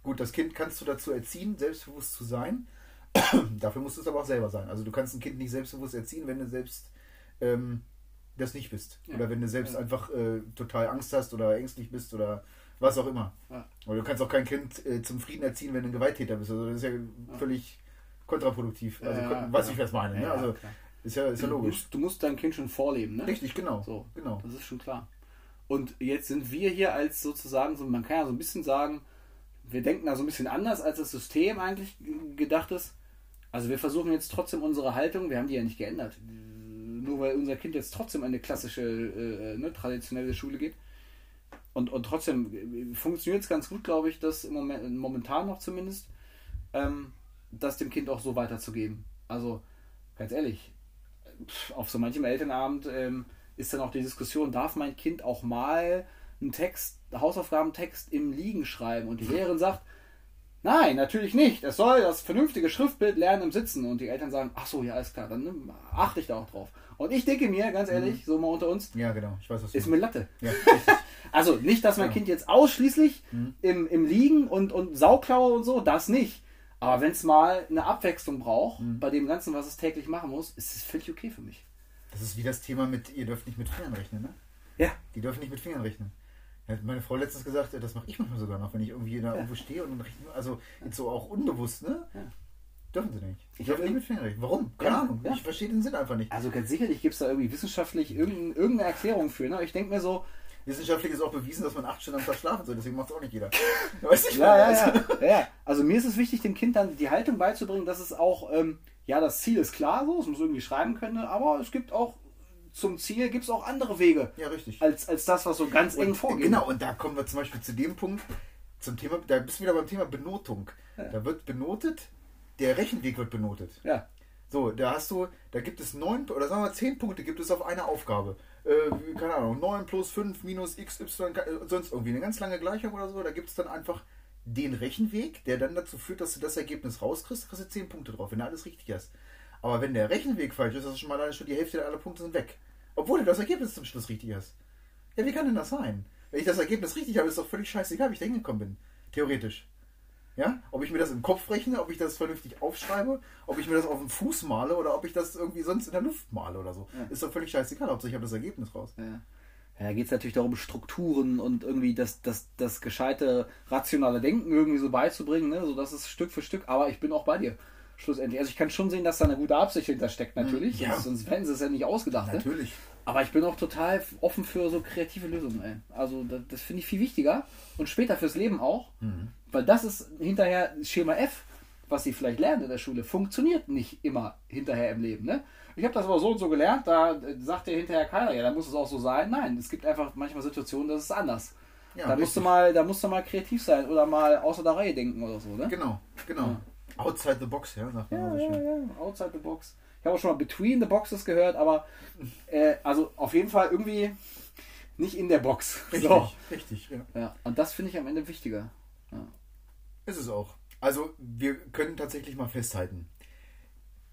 Gut, das Kind kannst du dazu erziehen, selbstbewusst zu sein. Dafür musst du es aber auch selber sein. Also du kannst ein Kind nicht selbstbewusst erziehen, wenn du selbst ähm, das nicht bist. Ja. Oder wenn du selbst ja. einfach äh, total Angst hast oder ängstlich bist oder was auch immer. Ja. Oder du kannst auch kein Kind äh, zum Frieden erziehen, wenn du ein Gewalttäter bist. Also das ist ja, völlig kontraproduktiv. Also was ich jetzt meine. Ne? Also ist ja, ist ja logisch. Du musst, du musst dein Kind schon vorleben, ne? Richtig, genau. So, genau. Das ist schon klar. Und jetzt sind wir hier als sozusagen, so, man kann ja so ein bisschen sagen, wir denken da so ein bisschen anders, als das System eigentlich gedacht ist. Also wir versuchen jetzt trotzdem unsere Haltung, wir haben die ja nicht geändert. Nur weil unser Kind jetzt trotzdem eine klassische, äh, ne, traditionelle Schule geht. Und, und trotzdem äh, funktioniert es ganz gut, glaube ich, das Moment, momentan noch zumindest, ähm, das dem Kind auch so weiterzugeben. Also ganz ehrlich, auf so manchem Elternabend ähm, ist dann auch die Diskussion, darf mein Kind auch mal einen Text, Hausaufgabentext im Liegen schreiben und die Lehrerin sagt, nein, natürlich nicht. Es soll das vernünftige Schriftbild lernen im Sitzen. Und die Eltern sagen, ach so, ja, alles klar, dann ne, achte ich da auch drauf. Und ich denke mir, ganz ehrlich, mhm. so mal unter uns, ja, genau, ich weiß, was ist mir Latte. Ja, also nicht, dass mein genau. Kind jetzt ausschließlich mhm. im, im Liegen und, und Sauklaue und so, das nicht. Aber wenn es mal eine Abwechslung braucht, mhm. bei dem Ganzen, was es täglich machen muss, ist es völlig okay für mich. Das ist wie das Thema mit, ihr dürft nicht mit Fingern rechnen, ne? Ja. Die dürfen nicht mit Fingern rechnen. Hat meine Frau letztens gesagt, das mache ich manchmal sogar noch, wenn ich irgendwie da ja. irgendwo stehe und rechne, also jetzt so auch unbewusst, ne? Ja. Dürfen sie nicht. Ich habe mit Fingern rechnen. Warum? Keine ja, Ahnung. Ich verstehe den Sinn einfach nicht. Also ganz sicherlich gibt es da irgendwie wissenschaftlich irgendeine Erklärung für. Ne? Ich denke mir so, Wissenschaftlich ist auch bewiesen, dass man acht Stunden am Tag schlafen soll, deswegen macht es auch nicht jeder. Weißt du, ja, ja, ja, ja. Also mir ist es wichtig, dem Kind dann die Haltung beizubringen, dass es auch, ähm, ja, das Ziel ist klar so, es muss irgendwie schreiben können, aber es gibt auch zum Ziel gibt es auch andere Wege. Ja, richtig. Als, als das, was so ganz und, eng vorgeht. Genau, und da kommen wir zum Beispiel zu dem Punkt, zum Thema, da bist du wieder beim Thema Benotung. Ja. Da wird benotet, der Rechenweg wird benotet. Ja. So, da hast du, da gibt es neun oder sagen wir zehn Punkte gibt es auf eine Aufgabe. Äh, keine Ahnung, 9 plus 5 minus x, y, sonst irgendwie eine ganz lange Gleichung oder so. Da gibt es dann einfach den Rechenweg, der dann dazu führt, dass du das Ergebnis rauskriegst, kriegst du 10 Punkte drauf, wenn du alles richtig hast. Aber wenn der Rechenweg falsch ist, ist schon mal schon die Hälfte aller Punkte sind weg. Obwohl du das Ergebnis zum Schluss richtig hast. Ja, wie kann denn das sein? Wenn ich das Ergebnis richtig habe, ist doch völlig scheißegal, wie ich da hingekommen bin. Theoretisch. Ja? Ob ich mir das im Kopf rechne, ob ich das vernünftig aufschreibe, ob ich mir das auf den Fuß male oder ob ich das irgendwie sonst in der Luft male oder so. Ja. Ist doch völlig scheißegal, Hauptsache ich habe das Ergebnis raus. Ja. Ja, da geht es natürlich darum, Strukturen und irgendwie das, das, das gescheite, rationale Denken irgendwie so beizubringen. Ne? So, das ist Stück für Stück. Aber ich bin auch bei dir schlussendlich. Also ich kann schon sehen, dass da eine gute Absicht hintersteckt, natürlich. Ja. Sonst hätten sie es ja nicht ausgedacht. Ne? Natürlich. Aber ich bin auch total offen für so kreative Lösungen. Ey. Also das, das finde ich viel wichtiger. Und später fürs Leben auch. Mhm. Weil das ist hinterher Schema F, was sie vielleicht lernen in der Schule, funktioniert nicht immer hinterher im Leben. Ne? Ich habe das aber so und so gelernt, da sagt dir hinterher keiner, ja, da muss es auch so sein. Nein, es gibt einfach manchmal Situationen, das ist anders. Ja, da, musst du mal, da musst du mal kreativ sein oder mal außer der Reihe denken oder so. Ne? Genau, genau. Ja. Outside the box, ja, sagt man ja. Ja, ja, outside the box. Ich habe auch schon mal Between the Boxes gehört, aber äh, also auf jeden Fall irgendwie nicht in der Box. Richtig, So. richtig. Ja. Ja, und das finde ich am Ende wichtiger. Ja. Ist es auch. Also wir können tatsächlich mal festhalten.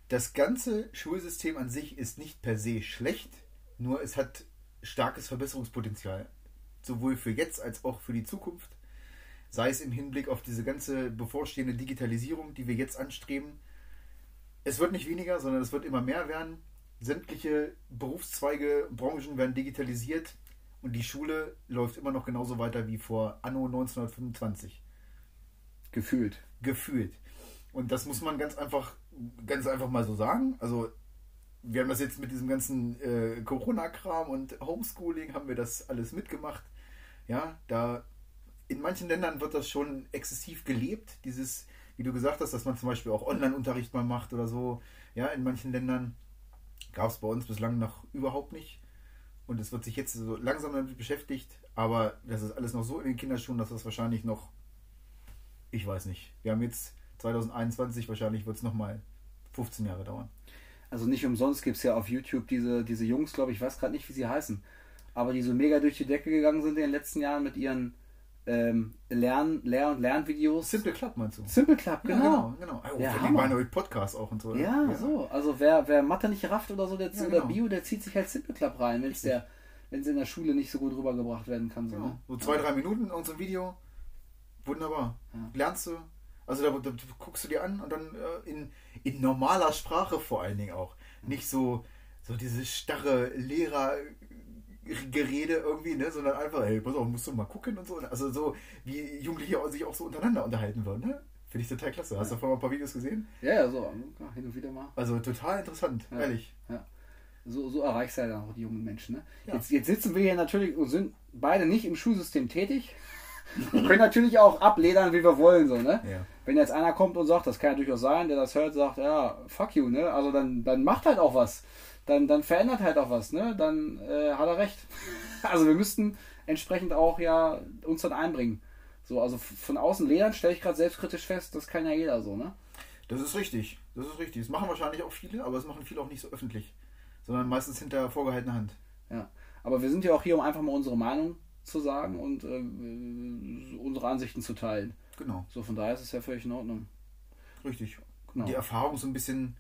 Das ganze Schulsystem an sich ist nicht per se schlecht, nur es hat starkes Verbesserungspotenzial. Sowohl für jetzt als auch für die Zukunft. Sei es im Hinblick auf diese ganze bevorstehende Digitalisierung, die wir jetzt anstreben. Es wird nicht weniger, sondern es wird immer mehr werden. Sämtliche Berufszweige, Branchen werden digitalisiert und die Schule läuft immer noch genauso weiter wie vor Anno 1925 Gefühlt. gefühlt. Und das muss man ganz einfach, ganz einfach mal so sagen. Also wir haben das jetzt mit diesem ganzen äh, Corona-Kram und Homeschooling haben wir das alles mitgemacht. Ja, da in manchen Ländern wird das schon exzessiv gelebt. Dieses, wie du gesagt hast, dass man zum Beispiel auch Online-Unterricht mal macht oder so. Ja, in manchen Ländern gab es bei uns bislang noch überhaupt nicht. Und es wird sich jetzt so langsam damit beschäftigt. Aber das ist alles noch so in den Kinderschuhen, dass das wahrscheinlich noch ich weiß nicht. Wir haben jetzt 2021, wahrscheinlich wird es nochmal 15 Jahre dauern. Also nicht umsonst gibt es ja auf YouTube diese, diese Jungs, glaube ich, weiß gerade nicht, wie sie heißen, aber die so mega durch die Decke gegangen sind in den letzten Jahren mit ihren ähm, Lern-, Lehr- und Lernvideos. Simple Club meinst du? Simple Club, Ja, genau. genau. genau. Oh, Ja, wir Podcast auch und so. Ja, so. Also wer, wer Mathe nicht rafft oder so, der, Ja, oder genau. Bio, der zieht sich halt Simple Club rein, wenn es der, wenn es in der Schule nicht so gut rübergebracht werden kann. So, Genau. ne? So zwei, drei Minuten und so ein Video. Wunderbar. Ja. Lernst du. Also da, da guckst du dir an und dann äh, in, in normaler Sprache vor allen Dingen auch. Nicht so, so dieses starre Lehrergerede irgendwie, ne? sondern einfach, hey, pass auf, musst du mal gucken und so. Also so, wie Jugendliche sich auch so untereinander unterhalten würden. Ne? Finde ich total klasse. Hast du vorher mal ein paar Videos gesehen? Ja, ja, so. Ja, hin und wieder mal. Also total interessant, Ja. ehrlich. Ja. So, so erreichst du ja dann auch die jungen Menschen. Ne? Ja. Jetzt, jetzt sitzen wir hier natürlich und sind beide nicht im Schulsystem tätig. Wir können natürlich auch abledern, wie wir wollen. So, ne? Ja. Wenn jetzt einer kommt und sagt, das kann ja durchaus sein, der das hört, sagt, ja, fuck you, ne? Also dann, dann macht halt auch was. Dann, dann verändert halt auch was, ne? Dann äh, hat er recht. Also wir müssten entsprechend auch ja uns dann einbringen. So, also von außen ledern stelle ich gerade selbstkritisch fest, das kann ja jeder so, ne? Das ist richtig. Das ist richtig. Das machen wahrscheinlich auch viele, aber das machen viele auch nicht so öffentlich. Sondern meistens hinter vorgehaltener Hand. Ja, aber wir sind ja auch hier, um einfach mal unsere Meinung zu sagen und äh, unsere Ansichten zu teilen. Genau, So, von daher ist es ja völlig in Ordnung. richtig. Genau. Die Erfahrung so ein bisschen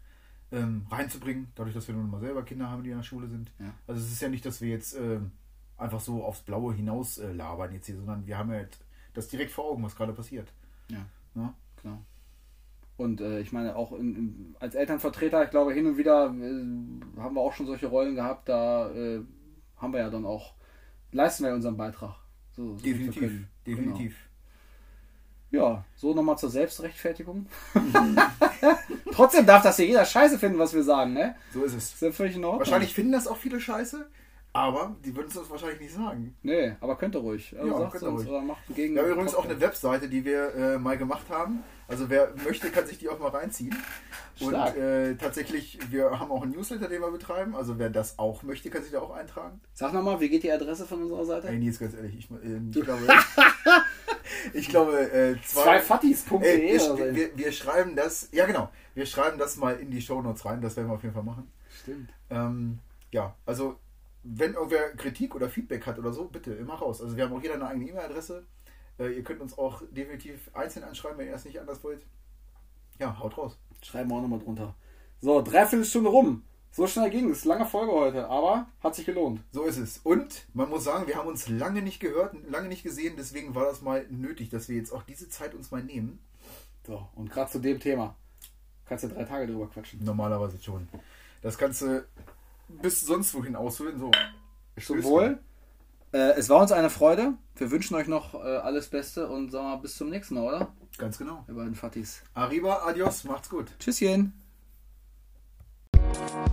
ähm, reinzubringen, dadurch, dass wir nun mal selber Kinder haben, die in der Schule sind. Ja. Also es ist ja nicht, dass wir jetzt ähm, einfach so aufs Blaue hinaus äh, labern jetzt hier, sondern wir haben ja halt das direkt vor Augen, was gerade passiert. Ja, Ja? genau. Und äh, ich meine, auch in, in, als Elternvertreter, ich glaube, hin und wieder äh, haben wir auch schon solche Rollen gehabt, da äh, haben wir ja dann auch, leisten wir unseren Beitrag. So, so Definitiv. können. Definitiv. Genau. Ja, so nochmal zur Selbstrechtfertigung. Trotzdem darf das ja jeder scheiße finden, was wir sagen, ne? So ist es. Ist ja völlig in Ordnung. Wahrscheinlich finden das auch viele scheiße, aber die würden es uns wahrscheinlich nicht sagen. Nee, aber könnt ihr ruhig. Also Ja, könnt ihr ruhig. oder macht Gegen. Wir haben übrigens auch eine Webseite, die wir äh, mal gemacht haben. Also wer möchte, kann sich die auch mal reinziehen. Stark. Und äh, tatsächlich, wir haben auch einen Newsletter, den wir betreiben. Also wer das auch möchte, kann sich da auch eintragen. Sag nochmal, wie geht die Adresse von unserer Seite? Ey, Nils, ganz ehrlich, ich, ähm, ich glaube, ich glaube, äh, zwei, Zweifattis.de Ey, oder wir, wir, wir schreiben das, ja genau, wir schreiben das mal in die Shownotes rein. Das werden wir auf jeden Fall machen. Stimmt. Ähm, ja, also wenn irgendwer Kritik oder Feedback hat oder so, bitte immer raus. Also wir haben auch jeder eine eigene E-Mail-Adresse. Äh, ihr könnt uns auch definitiv einzeln anschreiben, wenn ihr es nicht anders wollt. Ja, haut raus. Schreiben wir auch nochmal drunter. So, dreiviertel Stunde rum. So schnell ging es. Lange Folge heute, aber hat sich gelohnt. So ist es. Und man muss sagen, wir haben uns lange nicht gehört, lange nicht gesehen, deswegen war das mal nötig, dass wir jetzt auch diese Zeit uns mal nehmen. So, und gerade zu dem Thema. Kannst du drei Tage drüber quatschen. Normalerweise schon. Das kannst du bis sonst wohin ausholen. So. Zum Wohl. Äh, es war uns eine Freude. Wir wünschen euch noch äh, alles Beste und sagen wir bis zum nächsten Mal, oder? Ganz genau. Ihr beiden Fattis. Arriba, adios, macht's gut. Tschüsschen. Thank